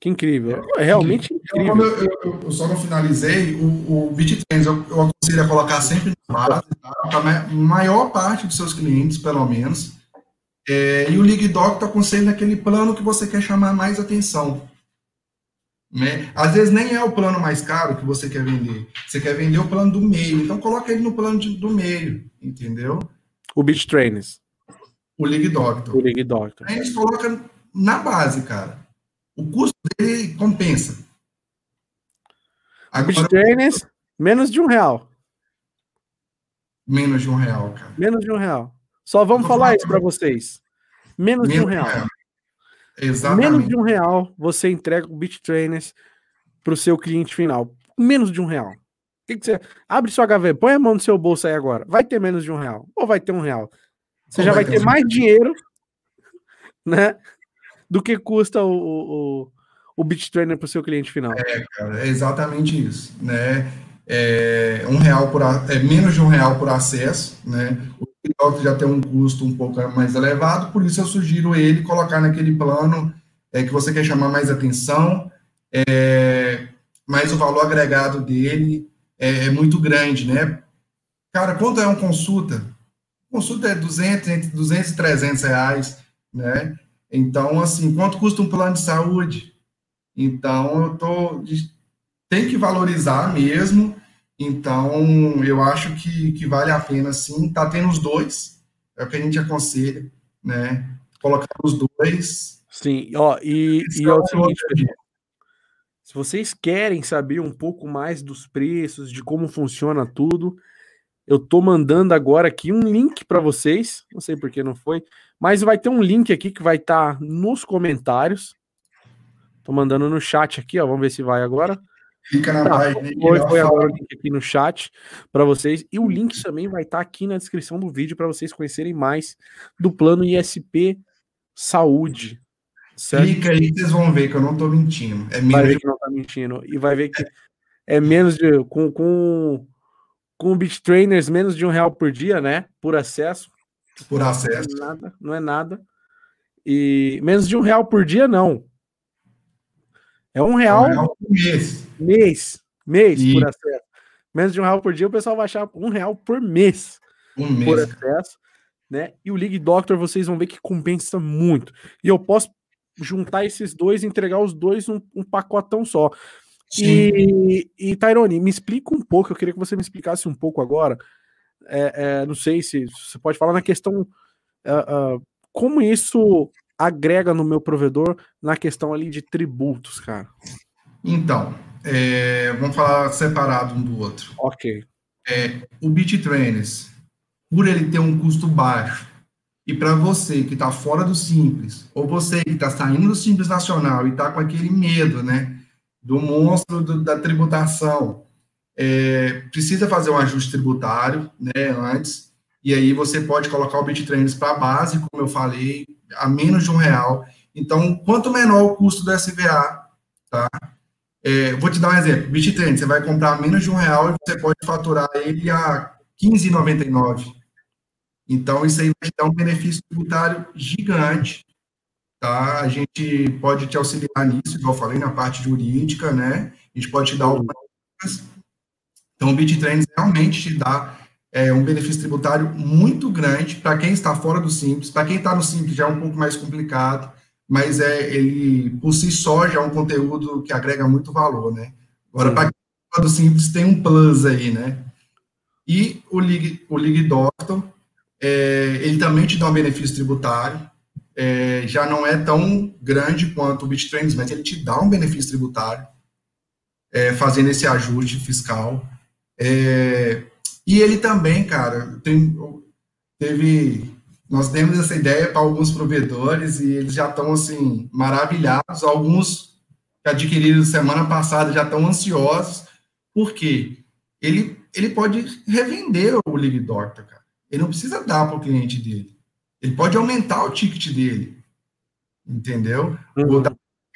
Speaker 1: Que incrível. É realmente incrível.
Speaker 2: Eu, eu, eu, só não finalizei, o, o BitTrends eu, eu aconselho a colocar sempre na base, tá? para a maior parte dos seus clientes, pelo menos. É, e o LigDoc está aconselhando aquele plano que você quer chamar mais atenção. Né? Às vezes nem é o plano mais caro que você quer vender. Você quer vender o plano do meio. Então coloca ele no plano de, do meio, entendeu?
Speaker 1: O BitTrainers.
Speaker 2: O League Doctor.
Speaker 1: O League Doctor.
Speaker 2: Aí a gente coloca na base, cara o custo dele compensa.
Speaker 1: Agora, tênis, menos de um real.
Speaker 2: Menos de um real, cara.
Speaker 1: Menos de um real. Só vamos falar isso para vocês. Menos, menos, de um real. real.
Speaker 2: Exatamente.
Speaker 1: Menos de um real você entrega o Beach Trainers para o seu cliente final. Menos de um real. Que que você... Abre sua gaveta, põe a mão no seu bolso aí agora. Vai ter menos de um real. Ou vai ter um real. Você Ou já vai, ter, ter mais dinheiro, <laughs> né? Do que custa o, o, o Trainer para o seu cliente final.
Speaker 2: É, cara, é exatamente isso, né? É, um real por é menos de um real por acesso, né? O TikTok já tem um custo um pouco mais elevado, por isso eu sugiro ele colocar naquele plano é, que você quer chamar mais atenção, é, mas o valor agregado dele é, é muito grande, né? Cara, quanto é uma consulta? Consulta é 200, entre 200 e 300 reais, né? Então, assim, quanto custa um plano de saúde? Então, eu tô tem que valorizar mesmo. Então, eu acho que, que vale a pena, sim. Tá tendo os dois, é o que a gente aconselha, né? Colocar os dois.
Speaker 1: Sim, ó, e, e é o seguinte, Se vocês querem saber um pouco mais dos preços, de como funciona tudo, eu tô mandando agora aqui um link para vocês. Não sei por que não foi, mas vai ter um link aqui que vai estar tá nos comentários. Tô mandando no chat aqui, ó. Vamos ver se vai agora.
Speaker 2: Fica na tá, página.
Speaker 1: Foi, foi agora o link aqui no chat para vocês. E o link também vai estar tá aqui na descrição do vídeo para vocês conhecerem mais do plano ISP Saúde.
Speaker 2: Certo? Clica aí que vocês vão ver que eu não tô mentindo.
Speaker 1: É vai ver que não tá mentindo. E vai ver que é menos de. Com, com, com Beat Trainers, menos de um real por dia, né? Por acesso.
Speaker 2: Por acesso.
Speaker 1: Não é nada. Não é nada. E menos de um real por dia, não. É um real, é um real por mês. Mês, mês e... por acesso. Menos de um real por dia, o pessoal vai achar um real por mês,
Speaker 2: um mês.
Speaker 1: por acesso. Né? E o League Doctor vocês vão ver que compensa muito. E eu posso juntar esses dois e entregar os dois um, um pacotão só. E, e Tyrone, me explica um pouco, eu queria que você me explicasse um pouco agora. É, é, não sei se você pode falar na questão uh, uh, como isso agrega no meu provedor na questão ali de tributos, cara.
Speaker 2: Então, é, vamos falar separado um do outro.
Speaker 1: Ok.
Speaker 2: É, o BitTrainers, por ele ter um custo baixo, e para você que está fora do Simples, ou você que está saindo do Simples Nacional e está com aquele medo, né, do monstro do, da tributação, é, precisa fazer um ajuste tributário, né, antes, e aí você pode colocar o BitTrainers para base, como eu falei, a menos de um real. Então, quanto menor o custo do SVA, tá? É, vou te dar um exemplo. BitTrainers, você vai comprar menos de um real e você pode faturar ele a 15,99 então, isso aí vai te dar um benefício tributário gigante, tá? A gente pode te auxiliar nisso, igual eu falei, na parte jurídica, né? A gente pode te dar algumas Então, o BitTrends realmente te dá é, um benefício tributário muito grande para quem está fora do Simples. Para quem está no Simples já é um pouco mais complicado, mas é ele, por si só, já é um conteúdo que agrega muito valor, né? Agora, para quem está do Simples, tem um plus aí, né? E o Lig, o Lig Doctor, é, ele também te dá um benefício tributário, é, já não é tão grande quanto o BitTrends, mas ele te dá um benefício tributário, é, fazendo esse ajuste fiscal. É, e ele também, cara, tem, teve, nós demos essa ideia para alguns provedores e eles já estão, assim, maravilhados, alguns que adquiriram semana passada já estão ansiosos, porque ele, ele pode revender o Live cara. Ele não precisa dar para o cliente dele. Ele pode aumentar o ticket dele. Entendeu? Uhum.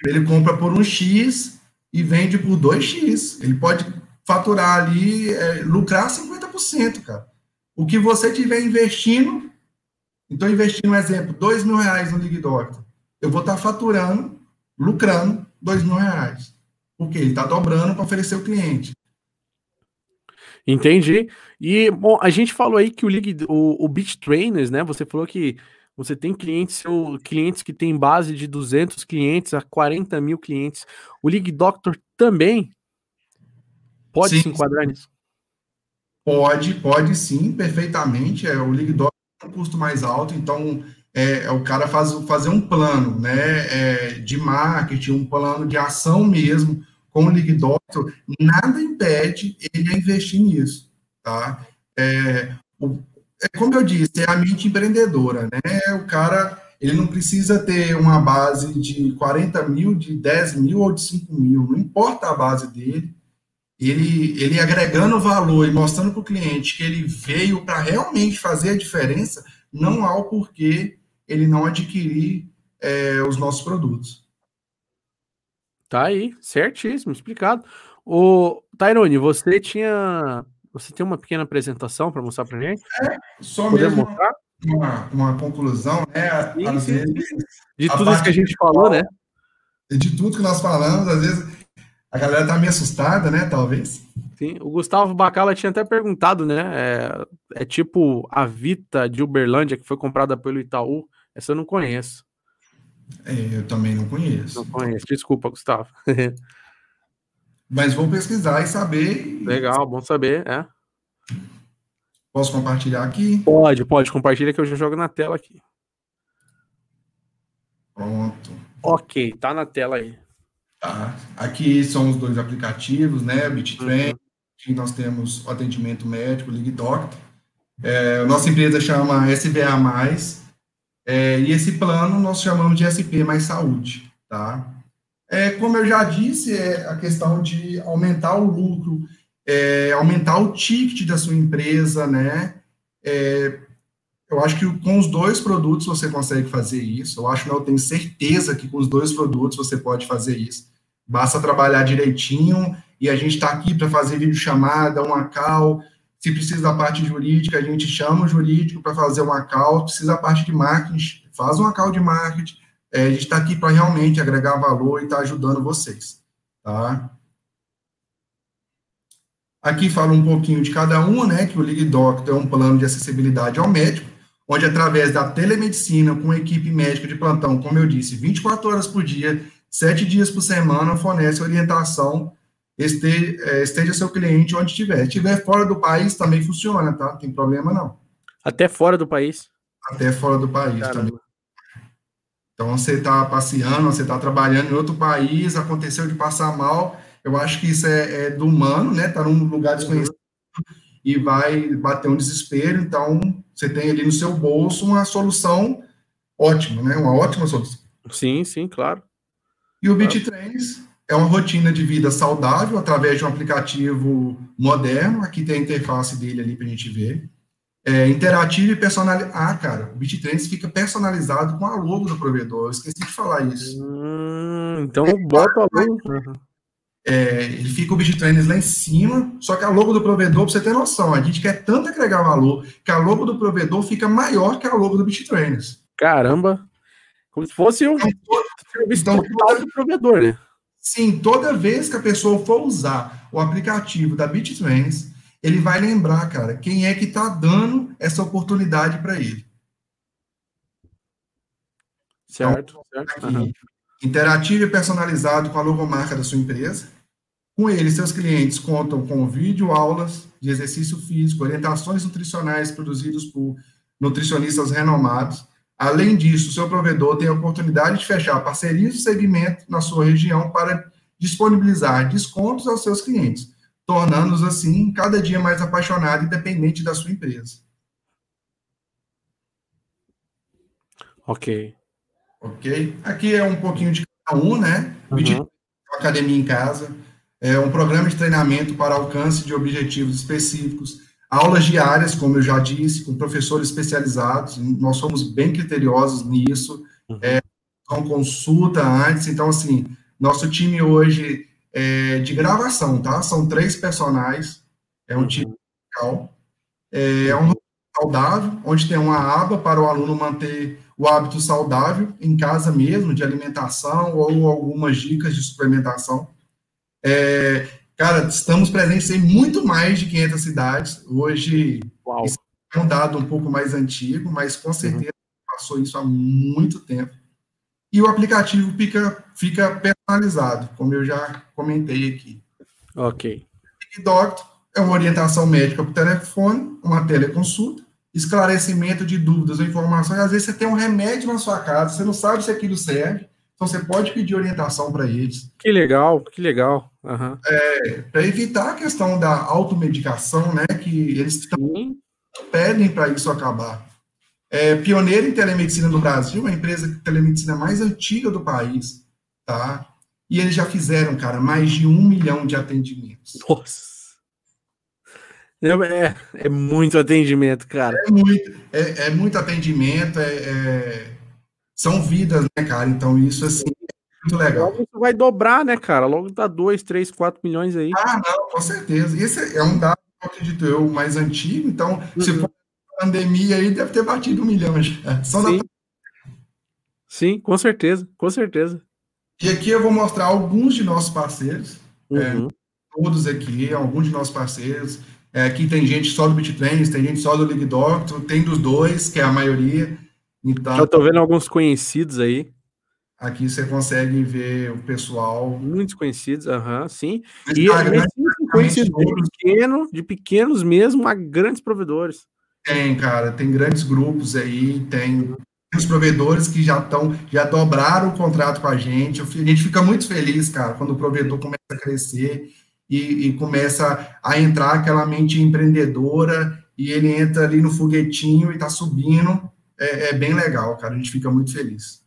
Speaker 2: Ele compra por um X e vende por 2X. Ele pode faturar ali, é, lucrar 50%, cara. O que você tiver investindo, então investindo, um exemplo, 2 mil reais no League Doctor, eu vou estar faturando, lucrando 2 mil reais. Porque ele está dobrando para oferecer o cliente.
Speaker 1: Entendi. E, bom, a gente falou aí que o League, o, o Beach Trainers, né? Você falou que você tem clientes, seu, clientes que tem base de 200 clientes a 40 mil clientes. O League Doctor também pode sim, se enquadrar nisso?
Speaker 2: Pode, pode sim, perfeitamente. É, o League Doctor tem um custo mais alto, então é, é o cara faz, fazer um plano né, é, de marketing, um plano de ação mesmo com o Doctor, nada impede ele a investir nisso, tá? É, o, é como eu disse, é a mente empreendedora, né? O cara, ele não precisa ter uma base de 40 mil, de 10 mil ou de 5 mil, não importa a base dele, ele, ele agregando valor e mostrando para o cliente que ele veio para realmente fazer a diferença, não há o porquê ele não adquirir é, os nossos produtos.
Speaker 1: Tá aí, certíssimo, explicado. O Tairone, você tinha. Você tem uma pequena apresentação para mostrar para gente?
Speaker 2: É, só Poder mesmo mostrar? Uma, uma conclusão, né?
Speaker 1: Sim, às sim, vezes, de tudo isso que a gente falou, né?
Speaker 2: De tudo que nós falamos, às vezes a galera tá meio assustada, né? Talvez.
Speaker 1: Sim, o Gustavo Bacala tinha até perguntado, né? É, é tipo a Vita de Uberlândia, que foi comprada pelo Itaú. Essa eu não conheço.
Speaker 2: É, eu também não conheço.
Speaker 1: Não conheço, desculpa, Gustavo. <laughs>
Speaker 2: Mas vou pesquisar e saber.
Speaker 1: Legal, bom saber, é.
Speaker 2: Posso compartilhar aqui?
Speaker 1: Pode, pode, compartilha que eu já jogo na tela aqui.
Speaker 2: Pronto.
Speaker 1: Ok, tá na tela aí.
Speaker 2: Tá? Aqui são os dois aplicativos, né? BitTrain, uhum. aqui nós temos o atendimento médico, LigDoctor. É, nossa empresa chama SVA+, é, e esse plano nós chamamos de SP mais saúde, tá? É, como eu já disse, é a questão de aumentar o lucro, é, aumentar o ticket da sua empresa, né? É, eu acho que com os dois produtos você consegue fazer isso. Eu acho, não, eu tenho certeza que com os dois produtos você pode fazer isso. Basta trabalhar direitinho e a gente está aqui para fazer videochamada, uma call. Se precisa da parte jurídica, a gente chama o jurídico para fazer uma call. Precisa da parte de marketing, faz uma call de marketing. É, a gente está aqui para realmente agregar valor e estar tá ajudando vocês, tá? Aqui fala um pouquinho de cada uma, né? Que o League Doctor é um plano de acessibilidade ao médico onde através da telemedicina com equipe médica de plantão, como eu disse, 24 horas por dia, 7 dias por semana, fornece orientação, esteja, é, esteja seu cliente onde estiver. Se estiver fora do país, também funciona, tá? Não tem problema não.
Speaker 1: Até fora do país?
Speaker 2: Até fora do país Caramba. também. Então, você está passeando, você está trabalhando em outro país, aconteceu de passar mal, eu acho que isso é, é do humano, né? Está num lugar uhum. desconhecido uhum. e vai bater um desespero, então você tem ali no seu bolso uma solução ótima, né? Uma ótima solução.
Speaker 1: Sim, sim, claro.
Speaker 2: E o BitTrains é uma rotina de vida saudável através de um aplicativo moderno. Aqui tem a interface dele ali para a gente ver. É, interativo e personalizado. Ah, cara, o BitTrains fica personalizado com a logo do provedor. Eu esqueci de falar isso.
Speaker 1: Hum, então, é, bota a logo. Uhum.
Speaker 2: É, ele fica o BitTrainers lá em cima, só que a logo do provedor, para você ter noção, a gente quer tanto agregar valor que a logo do provedor fica maior que a logo do BitTrainers.
Speaker 1: Caramba! Como se fosse um então,
Speaker 2: então toda, do provedor, né? Sim, toda vez que a pessoa for usar o aplicativo da BitTrainers, ele vai lembrar, cara, quem é que está dando essa oportunidade para ele.
Speaker 1: Certo, então, certo. Aqui,
Speaker 2: uhum. Interativo e personalizado com a logomarca da sua empresa com ele, seus clientes contam com vídeo aulas de exercício físico, orientações nutricionais produzidas por nutricionistas renomados. Além disso, seu provedor tem a oportunidade de fechar parcerias de segmento na sua região para disponibilizar descontos aos seus clientes, tornando-os assim cada dia mais apaixonado e dependente da sua empresa.
Speaker 1: Ok.
Speaker 2: Ok. Aqui é um pouquinho de cada um, né? Uhum. Academia em casa é um programa de treinamento para alcance de objetivos específicos, aulas diárias, como eu já disse, com professores especializados, nós somos bem criteriosos nisso, uhum. é, com consulta antes, então, assim, nosso time hoje é de gravação, tá? São três personagens, é um uhum. time legal, é, é um saudável, onde tem uma aba para o aluno manter o hábito saudável em casa mesmo, de alimentação ou algumas dicas de suplementação. É, cara, estamos presentes em muito mais de 500 cidades. Hoje, Uau. isso é um dado um pouco mais antigo, mas com uhum. certeza uhum. passou isso há muito tempo. E o aplicativo fica, fica personalizado, como eu já comentei aqui.
Speaker 1: Ok.
Speaker 2: E Doctor é uma orientação médica por telefone, uma teleconsulta, esclarecimento de dúvidas ou informações. Às vezes você tem um remédio na sua casa, você não sabe se aquilo serve, então você pode pedir orientação para eles.
Speaker 1: Que legal, que legal. Uhum.
Speaker 2: É, para evitar a questão da automedicação, né? Que eles pedem para isso acabar. É, pioneiro em telemedicina no Brasil, a empresa de telemedicina mais antiga do país, tá? E eles já fizeram, cara, mais de um milhão de atendimentos.
Speaker 1: Nossa! É, é muito atendimento, cara.
Speaker 2: É muito, é, é muito atendimento, é, é são vidas, né, cara? Então isso assim é muito legal. Logo
Speaker 1: isso vai dobrar, né, cara? Logo tá 2, 3, 4 milhões aí.
Speaker 2: Ah, não, com certeza. Esse é um dado, acredito eu, mais antigo, então uhum. se for pandemia aí, deve ter batido um milhão já. Só
Speaker 1: Sim. Da... Sim, com certeza, com certeza.
Speaker 2: E aqui eu vou mostrar alguns de nossos parceiros, é, uhum. é, todos aqui, alguns de nossos parceiros. É, aqui tem gente só do BitTrains, tem gente só do League Doctor, tem dos dois, que é a maioria.
Speaker 1: Então, eu tô vendo alguns conhecidos aí.
Speaker 2: Aqui você consegue ver o pessoal.
Speaker 1: Muitos conhecidos, aham, uhum, sim. E é conhecidos de, pequeno, de pequenos mesmo a grandes provedores.
Speaker 2: Tem, cara, tem grandes grupos aí, tem os provedores que já estão, já dobraram o contrato com a gente. A gente fica muito feliz, cara, quando o provedor começa a crescer e, e começa a entrar aquela mente empreendedora e ele entra ali no foguetinho e está subindo. É, é, bem legal, cara. A gente fica muito feliz.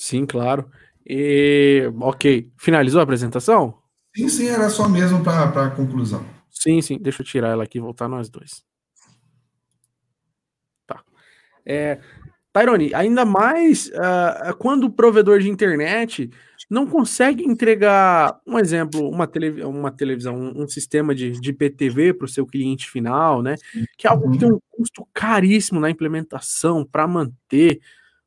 Speaker 1: Sim, claro. E, ok. Finalizou a apresentação?
Speaker 2: Sim, sim, era só mesmo para a conclusão.
Speaker 1: Sim, sim. Deixa eu tirar ela aqui e voltar nós dois. Tá. É, Tyrone, ainda mais uh, quando o provedor de internet não consegue entregar, um exemplo, uma, tele, uma televisão, um, um sistema de, de PTV para o seu cliente final, né? Que é algo que tem um custo caríssimo na implementação para manter,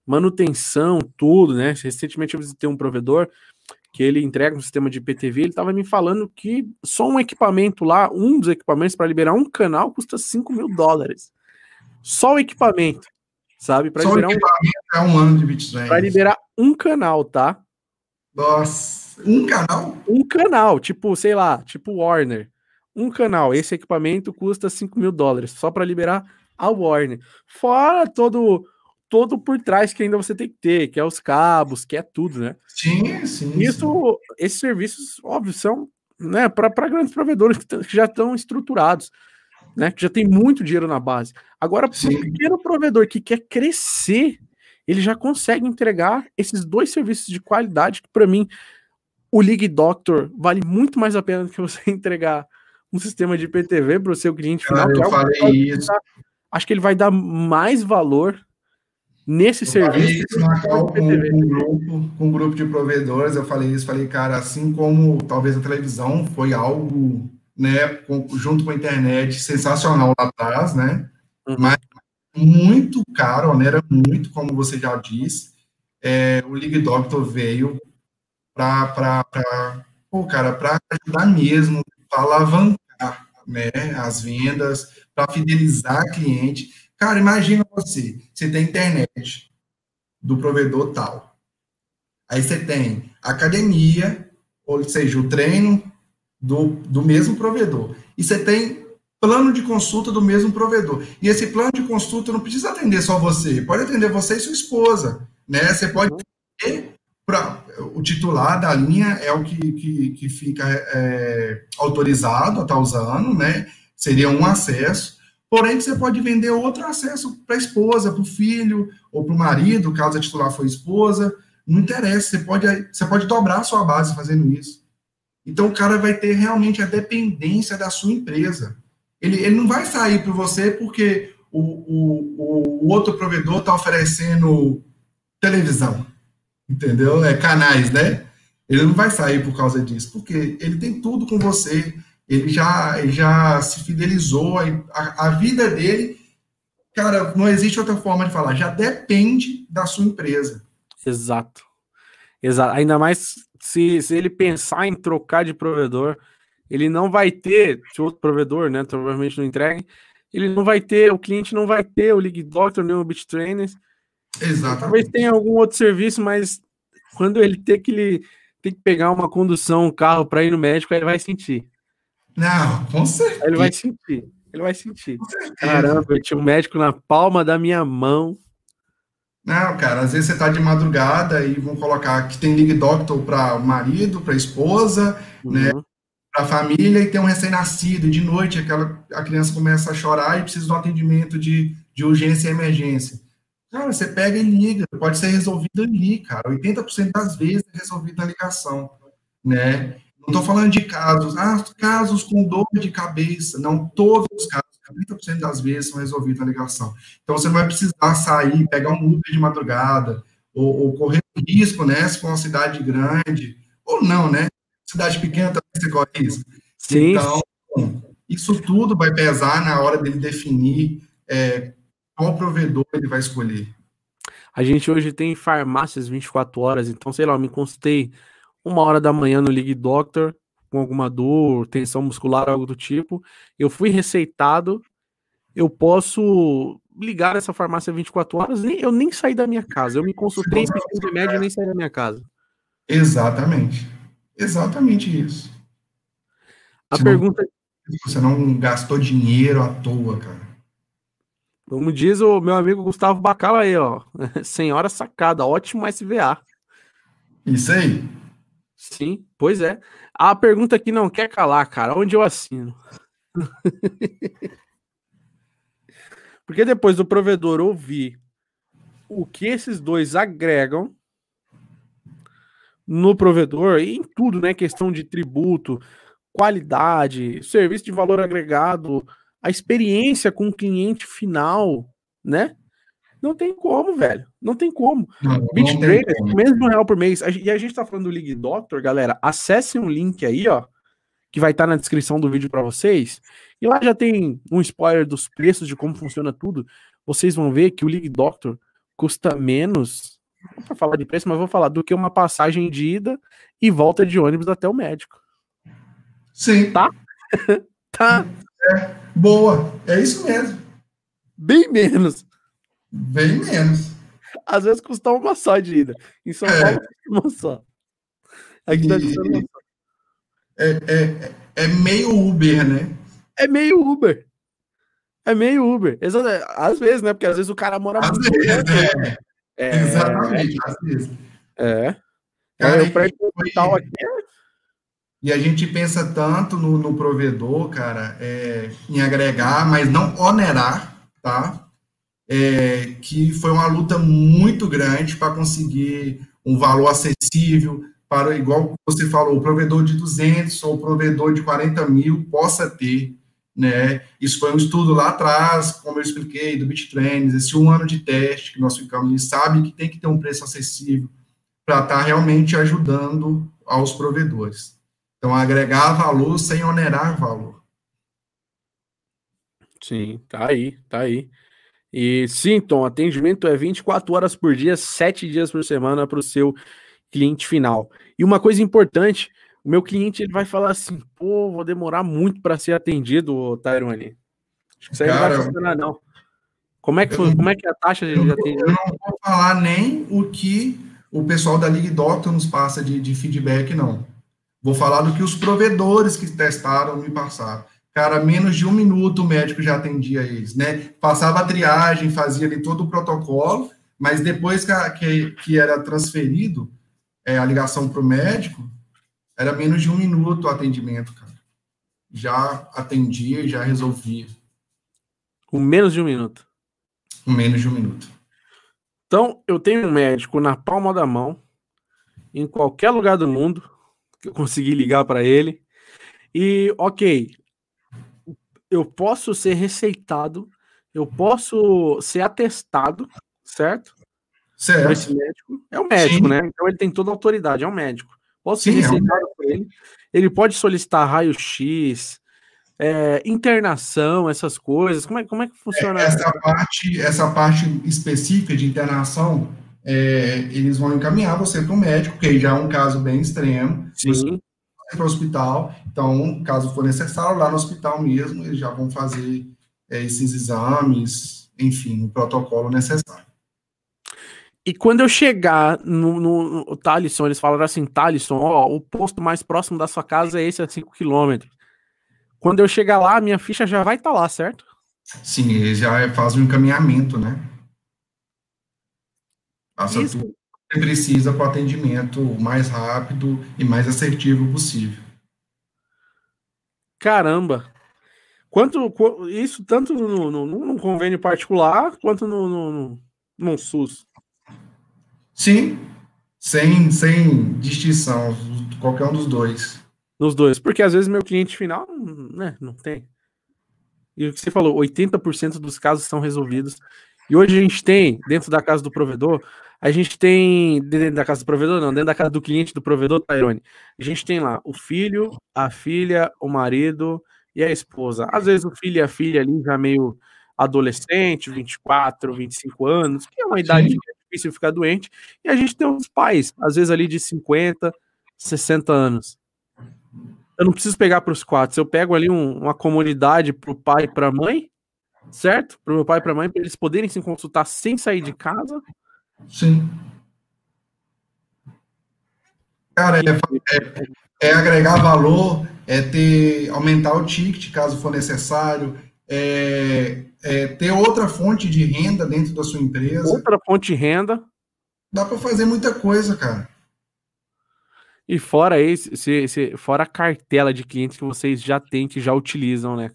Speaker 1: manutenção, tudo, né? Recentemente eu visitei um provedor que ele entrega um sistema de PTV, ele estava me falando que só um equipamento lá, um dos equipamentos para liberar um canal custa 5 mil dólares. Só o equipamento sabe? Para liberar um,
Speaker 2: é um ano de Bitcoin.
Speaker 1: Para liberar um canal, tá?
Speaker 2: Nossa, um canal?
Speaker 1: Um canal, tipo, sei lá, tipo Warner. Um canal. Esse equipamento custa 5 mil dólares só para liberar a Warner. Fora todo todo por trás que ainda você tem que ter, que é os cabos, que é tudo, né?
Speaker 2: Sim, sim.
Speaker 1: Isso, sim. esses serviços, óbvio, são né, para grandes provedores que, que já estão estruturados né? Que já tem muito dinheiro na base. Agora, para o pequeno provedor que quer crescer, ele já consegue entregar esses dois serviços de qualidade que, para mim, o League Doctor vale muito mais a pena do que você <laughs> entregar um sistema de PTV para o seu cliente final.
Speaker 2: eu
Speaker 1: que é
Speaker 2: falei isso.
Speaker 1: acho que ele vai dar mais valor nesse eu serviço.
Speaker 2: Na com, um grupo, com um grupo de provedores, eu falei isso, falei, cara, assim como talvez a televisão foi algo né, com, junto com a internet, sensacional lá atrás, né, uhum. mas muito caro, né, era muito, como você já disse, é, o League Doctor veio para, pô, cara, para ajudar mesmo, para alavancar, né, as vendas, para fidelizar cliente. Cara, imagina você, você tem internet do provedor tal, aí você tem academia, ou seja, o treino do, do mesmo provedor. E você tem plano de consulta do mesmo provedor. E esse plano de consulta não precisa atender só você, pode atender você e sua esposa. Né? Você pode ter pra, o titular da linha é o que, que, que fica é, autorizado a estar tá usando, né? Seria um acesso. Porém, você pode vender outro acesso para a esposa, para o filho, ou para o marido, caso a titular for esposa. Não interessa, você pode, você pode dobrar a sua base fazendo isso. Então, o cara vai ter realmente a dependência da sua empresa. Ele, ele não vai sair para você porque o, o, o outro provedor está oferecendo televisão, entendeu? É canais, né? Ele não vai sair por causa disso, porque ele tem tudo com você, ele já, ele já se fidelizou, a, a vida dele, cara, não existe outra forma de falar, já depende da sua empresa.
Speaker 1: Exato. Exato. Ainda mais se, se ele pensar em trocar de provedor, ele não vai ter, se outro provedor, né, provavelmente não entregue, ele não vai ter, o cliente não vai ter o League Doctor nem o Beat Trainers.
Speaker 2: Exato.
Speaker 1: Talvez tenha algum outro serviço, mas quando ele ter que ele tem que pegar uma condução, um carro para ir no médico, ele vai sentir.
Speaker 2: Não, com certeza.
Speaker 1: Ele vai sentir. Ele vai sentir. Caramba, eu tinha um médico na palma da minha mão.
Speaker 2: Não, cara, às vezes você tá de madrugada e vão colocar que tem League Doctor para o marido, para a esposa, né, uhum. né? Para a família e tem um recém-nascido. De noite aquela, a criança começa a chorar e precisa de um atendimento de, de urgência e emergência. Cara, você pega e liga, pode ser resolvido ali, cara. 80% das vezes é resolvido na ligação, né? Não estou falando de casos, ah, casos com dor de cabeça. Não, todos os casos 30% das vezes são resolvidos na ligação. Então, você não vai precisar sair, pegar um Uber de madrugada, ou, ou correr risco, né, se for uma cidade grande, ou não, né? Cidade pequena também você corre risco.
Speaker 1: Sim.
Speaker 2: Então, isso tudo vai pesar na hora dele definir é, qual provedor ele vai escolher.
Speaker 1: A gente hoje tem farmácias 24 horas, então, sei lá, eu me consultei uma hora da manhã no League Doctor, com alguma dor, tensão muscular, algo do tipo, eu fui receitado, eu posso ligar essa farmácia 24 horas, nem, eu nem saí da minha casa, eu me consultei, um remédio e nem saí da minha casa.
Speaker 2: Exatamente. Exatamente isso.
Speaker 1: A você pergunta.
Speaker 2: Não, você não gastou dinheiro à toa, cara.
Speaker 1: Como diz o meu amigo Gustavo Bacala aí, ó. <laughs> Senhora sacada, ótimo SVA.
Speaker 2: Isso aí.
Speaker 1: Sim, pois é. A pergunta que não quer calar, cara, onde eu assino? <laughs> Porque depois do provedor ouvir o que esses dois agregam no provedor e em tudo, né? Questão de tributo, qualidade, serviço de valor agregado, a experiência com o cliente final, né? Não tem como, velho. Não tem como. BitTrader, mesmo real por mês. E a gente tá falando do League Doctor, galera. Acessem um link aí, ó, que vai estar tá na descrição do vídeo para vocês. E lá já tem um spoiler dos preços de como funciona tudo. Vocês vão ver que o League Doctor custa menos, não para falar de preço, mas vou falar do que uma passagem de ida e volta de ônibus até o médico.
Speaker 2: Sim.
Speaker 1: Tá? <laughs> tá.
Speaker 2: É, boa. É isso mesmo.
Speaker 1: Bem menos.
Speaker 2: Bem menos.
Speaker 1: Às vezes custa uma só de ida. Em São é. Paulo, uma só.
Speaker 2: Aqui tá. É, é, é meio Uber, né?
Speaker 1: É meio Uber. É meio Uber. Às vezes, né? Porque às vezes o cara mora
Speaker 2: às muito vezes, é. é. Exatamente, às vezes.
Speaker 1: É. Cara, é, o hospital aqui
Speaker 2: e a gente pensa tanto no, no provedor, cara, é, em agregar, mas não onerar, tá? É, que foi uma luta muito grande para conseguir um valor acessível, para, igual você falou, o provedor de 200 ou o provedor de 40 mil possa ter né? Isso foi um estudo lá atrás, como eu expliquei, do BitTrends, esse um ano de teste que nós ficamos, e sabe que tem que ter um preço acessível para estar tá realmente ajudando aos provedores. Então, agregar valor sem onerar valor.
Speaker 1: Sim, tá aí, tá aí. E sim, Tom, atendimento é 24 horas por dia, 7 dias por semana para o seu cliente final. E uma coisa importante, o meu cliente ele vai falar assim, pô, vou demorar muito para ser atendido, Tyrone. Acho que isso aí Cara, não vai funcionar, não. Como é que, foi, como é, que é a taxa de atendimento?
Speaker 2: Eu não vou falar nem o que o pessoal da League Doctor nos passa de, de feedback, não. Vou falar do que os provedores que testaram me passaram. Cara, menos de um minuto o médico já atendia eles, né? Passava a triagem, fazia ali todo o protocolo, mas depois que, que, que era transferido é, a ligação para o médico, era menos de um minuto o atendimento, cara. Já atendia, já resolvia.
Speaker 1: Com menos de um minuto.
Speaker 2: Com menos de um minuto.
Speaker 1: Então, eu tenho um médico na palma da mão, em qualquer lugar do mundo, que eu consegui ligar para ele. E, ok, eu posso ser receitado, eu posso ser atestado, certo?
Speaker 2: Certo.
Speaker 1: Esse médico. É o médico, Sim. né? Então ele tem toda a autoridade, é um médico. Posso Sim, ser receitado por ele. Ele pode solicitar raio-x, é, internação, essas coisas. Como é, como é que funciona?
Speaker 2: Essa parte, essa parte específica de internação, é, eles vão encaminhar você para o médico, porque já é um caso bem extremo.
Speaker 1: Sim.
Speaker 2: Para o hospital. Então, caso for necessário, lá no hospital mesmo, eles já vão fazer é, esses exames, enfim, o protocolo necessário.
Speaker 1: E quando eu chegar no, no, no Talisson, eles falaram assim, Talisson, ó, o posto mais próximo da sua casa é esse a 5 km. Quando eu chegar lá, a minha ficha já vai estar tá lá, certo?
Speaker 2: Sim, eles já fazem um encaminhamento, né? Passa Isso. tudo que precisa para o atendimento mais rápido e mais assertivo possível.
Speaker 1: Caramba! Quanto, isso tanto no, no, no convênio particular quanto no, no, no SUS.
Speaker 2: Sim, sem, sem distinção, qualquer um dos dois.
Speaker 1: Nos dois, porque às vezes meu cliente final, né, não tem. E o que você falou, 80% dos casos são resolvidos. E hoje a gente tem, dentro da casa do provedor, a gente tem, dentro da casa do provedor, não, dentro da casa do cliente do provedor, Tairone, a gente tem lá o filho, a filha, o marido e a esposa. Às vezes o filho e a filha ali já meio adolescente, 24, 25 anos, que é uma idade Sim difícil ficar doente. E a gente tem uns pais, às vezes ali de 50, 60 anos. Eu não preciso pegar para os quatro. Se eu pego ali um, uma comunidade para o pai e para a mãe, certo? Para o meu pai e para a mãe, para eles poderem se consultar sem sair de casa.
Speaker 2: Sim. Cara, é, é, é agregar valor, é ter aumentar o ticket caso for necessário, é, é, ter outra fonte de renda dentro da sua empresa.
Speaker 1: Outra fonte de renda.
Speaker 2: Dá para fazer muita coisa, cara.
Speaker 1: E fora isso, se, se, fora a cartela de clientes que vocês já têm, que já utilizam, né?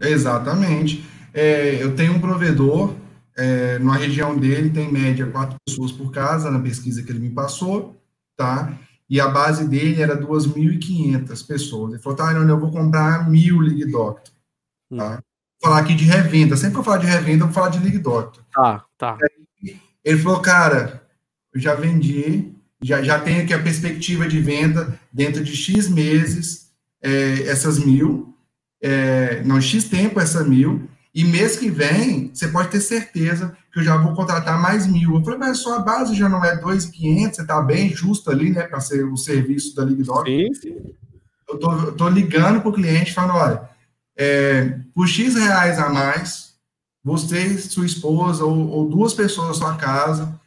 Speaker 2: Exatamente. É, eu tenho um provedor, é, na região dele tem média quatro pessoas por casa, na pesquisa que ele me passou, tá? E a base dele era 2.500 pessoas. Ele falou, tá, eu vou comprar mil League Doctor, tá? Hum. Vou falar aqui de revenda. Sempre que eu falar de revenda, eu vou falar de League Doctor.
Speaker 1: Tá, tá.
Speaker 2: Ele falou, cara, eu já vendi, já, já tenho aqui a perspectiva de venda dentro de X meses, é, essas mil, é, não, X tempo essa mil, e mês que vem, você pode ter certeza que eu já vou contratar mais mil. Eu falei, mas a sua base já não é 2.500, você está bem justo ali, né, para ser o serviço da LigDoc. Sim, sim. Eu tô, eu tô ligando para o cliente falando, olha, é, por X reais a mais, você, sua esposa ou, ou duas pessoas da sua casa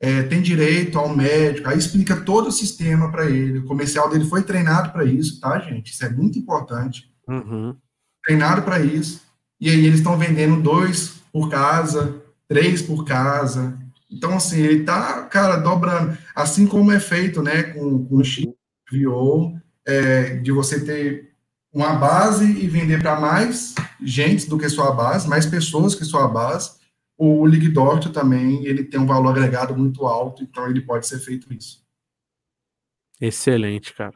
Speaker 2: é, tem direito ao médico, aí explica todo o sistema para ele. O comercial dele foi treinado para isso, tá, gente? Isso é muito importante.
Speaker 1: Uhum.
Speaker 2: Treinado para isso. E aí eles estão vendendo dois por casa, três por casa. Então, assim, ele tá, cara, dobrando. Assim como é feito, né, com, com o X, é, de você ter uma base e vender para mais gente do que sua base, mais pessoas que sua base o Ligdort também, ele tem um valor agregado muito alto, então ele pode ser feito isso.
Speaker 1: Excelente, cara.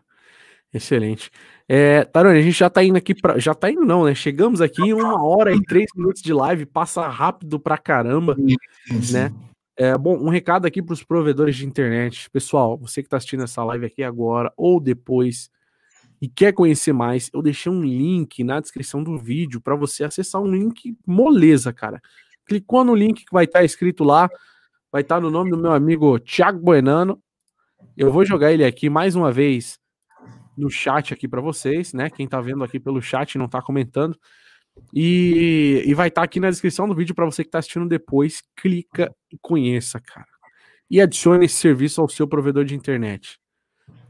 Speaker 1: Excelente. É, Tarone, a gente já tá indo aqui para, já tá indo não, né? Chegamos aqui em uma hora e três minutos de live, passa rápido pra caramba, né? É, bom, um recado aqui para os provedores de internet. Pessoal, você que está assistindo essa live aqui agora ou depois e quer conhecer mais, eu deixei um link na descrição do vídeo para você acessar um link moleza, cara clicou no link que vai estar tá escrito lá, vai estar tá no nome do meu amigo Thiago Buenano. Eu vou jogar ele aqui mais uma vez no chat aqui para vocês, né? Quem tá vendo aqui pelo chat não tá comentando. E, e vai estar tá aqui na descrição do vídeo para você que tá assistindo depois. Clica e conheça, cara. E adicione esse serviço ao seu provedor de internet.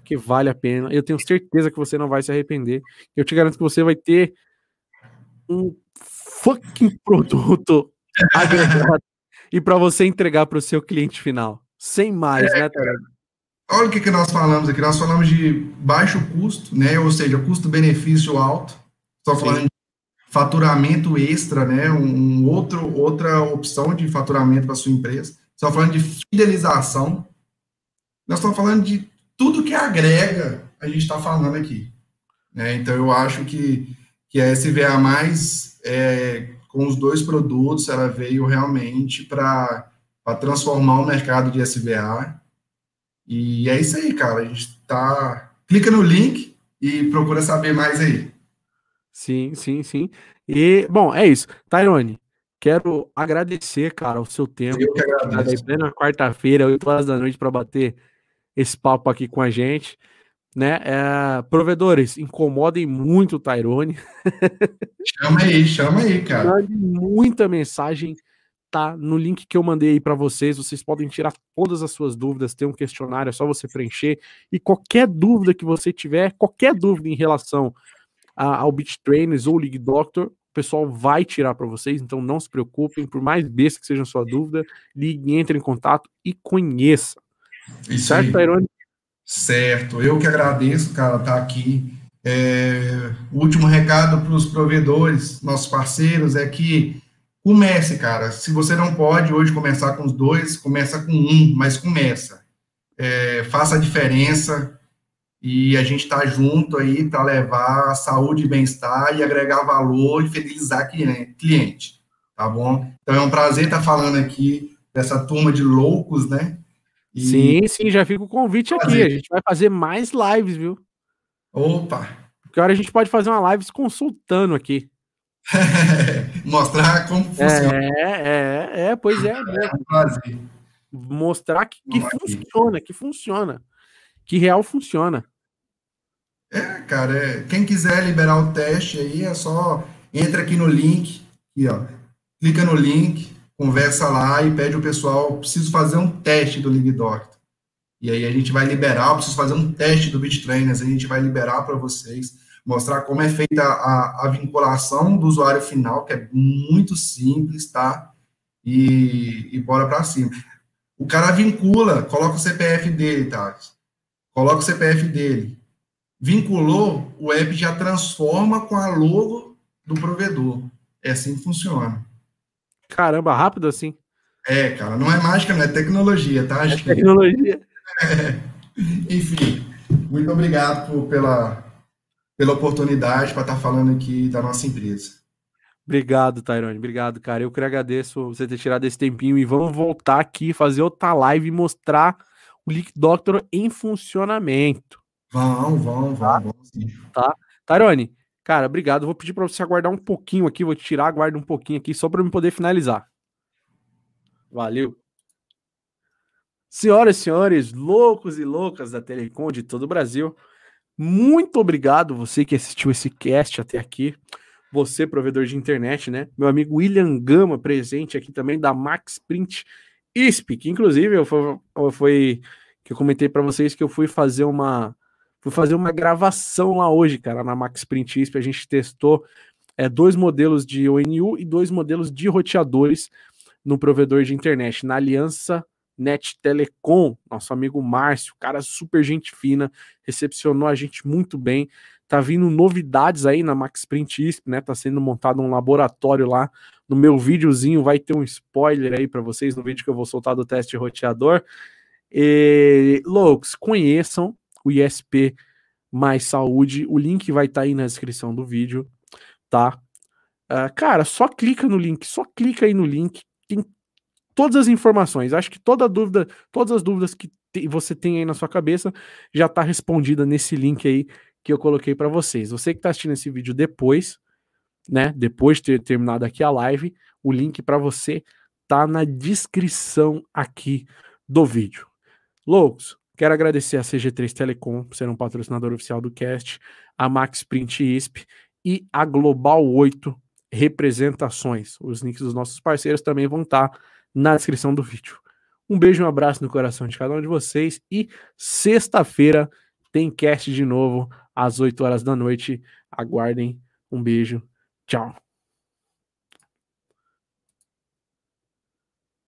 Speaker 1: Que vale a pena. Eu tenho certeza que você não vai se arrepender. Eu te garanto que você vai ter um fucking produto <laughs> e para você entregar para o seu cliente final. Sem mais, é, né, Tarek?
Speaker 2: Olha o que, que nós falamos aqui. Nós falamos de baixo custo, né? Ou seja, custo-benefício alto. Estou falando de faturamento extra, né? Um outro, outra opção de faturamento para sua empresa. Estamos falando de fidelização. Nós estamos falando de tudo que agrega, a gente está falando aqui. Né? Então, eu acho que, que a SVA mais é, com os dois produtos, ela veio realmente para transformar o mercado de SVA. E é isso aí, cara. A gente tá. Clica no link e procura saber mais aí.
Speaker 1: Sim, sim, sim. E, bom, é isso. Tairone, quero agradecer, cara, o seu tempo. Eu que agradeço. Na quarta-feira, 8 horas da noite, para bater esse papo aqui com a gente né? É, provedores, incomodem muito o Tyrone. <laughs>
Speaker 2: Chama aí, chama aí, cara.
Speaker 1: Mande muita mensagem, tá? No link que eu mandei aí para vocês, vocês podem tirar todas as suas dúvidas, tem um questionário, é só você preencher. E qualquer dúvida que você tiver, qualquer dúvida em relação a, ao Beat Trainers ou League Doctor, o pessoal vai tirar para vocês, então não se preocupem, por mais besta que seja a sua dúvida, ligue, entre em contato e conheça.
Speaker 2: Isso certo, aí. Tyrone? Certo, eu que agradeço, cara, estar tá aqui. É, o último recado para os provedores, nossos parceiros, é que comece, cara. Se você não pode hoje começar com os dois, começa com um, mas começa. É, faça a diferença e a gente está junto aí para levar saúde e bem-estar e agregar valor e fidelizar cliente, tá bom? Então é um prazer estar falando aqui dessa turma de loucos, né?
Speaker 1: E... Sim, sim, já fica o convite aqui. A gente vai fazer mais lives, viu?
Speaker 2: Opa!
Speaker 1: Porque hora a gente pode fazer uma live consultando aqui. <laughs>
Speaker 2: Mostrar como funciona.
Speaker 1: É, é, é, pois é. é Mostrar que, que funciona, que funciona. Que real funciona.
Speaker 2: É, cara, é, quem quiser liberar o teste aí, é só entra aqui no link, aqui, ó, clica no link, conversa lá e pede o pessoal, preciso fazer um teste do Doctor. E aí a gente vai liberar, preciso fazer um teste do Beat Trainers, a gente vai liberar para vocês. Mostrar como é feita a, a vinculação do usuário final, que é muito simples, tá? E, e bora para cima. O cara vincula, coloca o CPF dele, tá? Coloca o CPF dele. Vinculou, o app já transforma com a logo do provedor. É assim que funciona.
Speaker 1: Caramba, rápido assim.
Speaker 2: É, cara, não é mágica, não é tecnologia, tá?
Speaker 1: É tecnologia.
Speaker 2: É. <laughs> Enfim, muito obrigado por, pela, pela oportunidade para estar falando aqui da nossa empresa.
Speaker 1: Obrigado, Tairone. Obrigado, cara. Eu que agradeço você ter tirado esse tempinho e vamos voltar aqui, fazer outra live e mostrar o Leak Doctor em funcionamento.
Speaker 2: Vão, vão, vão, vão sim.
Speaker 1: Tá? Tairone, cara, obrigado. Vou pedir para você aguardar um pouquinho aqui, vou te tirar, aguarda um pouquinho aqui, só para eu poder finalizar. Valeu. Senhoras e senhores, loucos e loucas da Telecom de todo o Brasil, muito obrigado você que assistiu esse cast até aqui. Você, provedor de internet, né? Meu amigo William Gama, presente aqui também da Max Print ISP, que inclusive eu foi, foi que eu comentei para vocês que eu fui fazer uma fui fazer uma gravação lá hoje, cara, na Max Print ISP. A gente testou é, dois modelos de ONU e dois modelos de roteadores no provedor de internet, na Aliança Net Telecom, nosso amigo Márcio, cara super gente fina, recepcionou a gente muito bem. Tá vindo novidades aí na Max Print ISP, né? Tá sendo montado um laboratório lá. No meu videozinho vai ter um spoiler aí para vocês no vídeo que eu vou soltar do teste roteador. E, loucos, conheçam o ISP Mais Saúde. O link vai estar tá aí na descrição do vídeo, tá? Uh, cara, só clica no link, só clica aí no link. Todas as informações. Acho que toda dúvida, todas as dúvidas que você tem aí na sua cabeça já está respondida nesse link aí que eu coloquei para vocês. Você que está assistindo esse vídeo depois, né? Depois de ter terminado aqui a live, o link para você tá na descrição aqui do vídeo. Loucos, quero agradecer a CG3 Telecom por ser um patrocinador oficial do cast, a Max Print ISP e a Global 8 Representações. Os links dos nossos parceiros também vão estar tá na descrição do vídeo. Um beijo, um abraço no coração de cada um de vocês e sexta-feira tem cast de novo às 8 horas da noite. Aguardem. Um beijo. Tchau.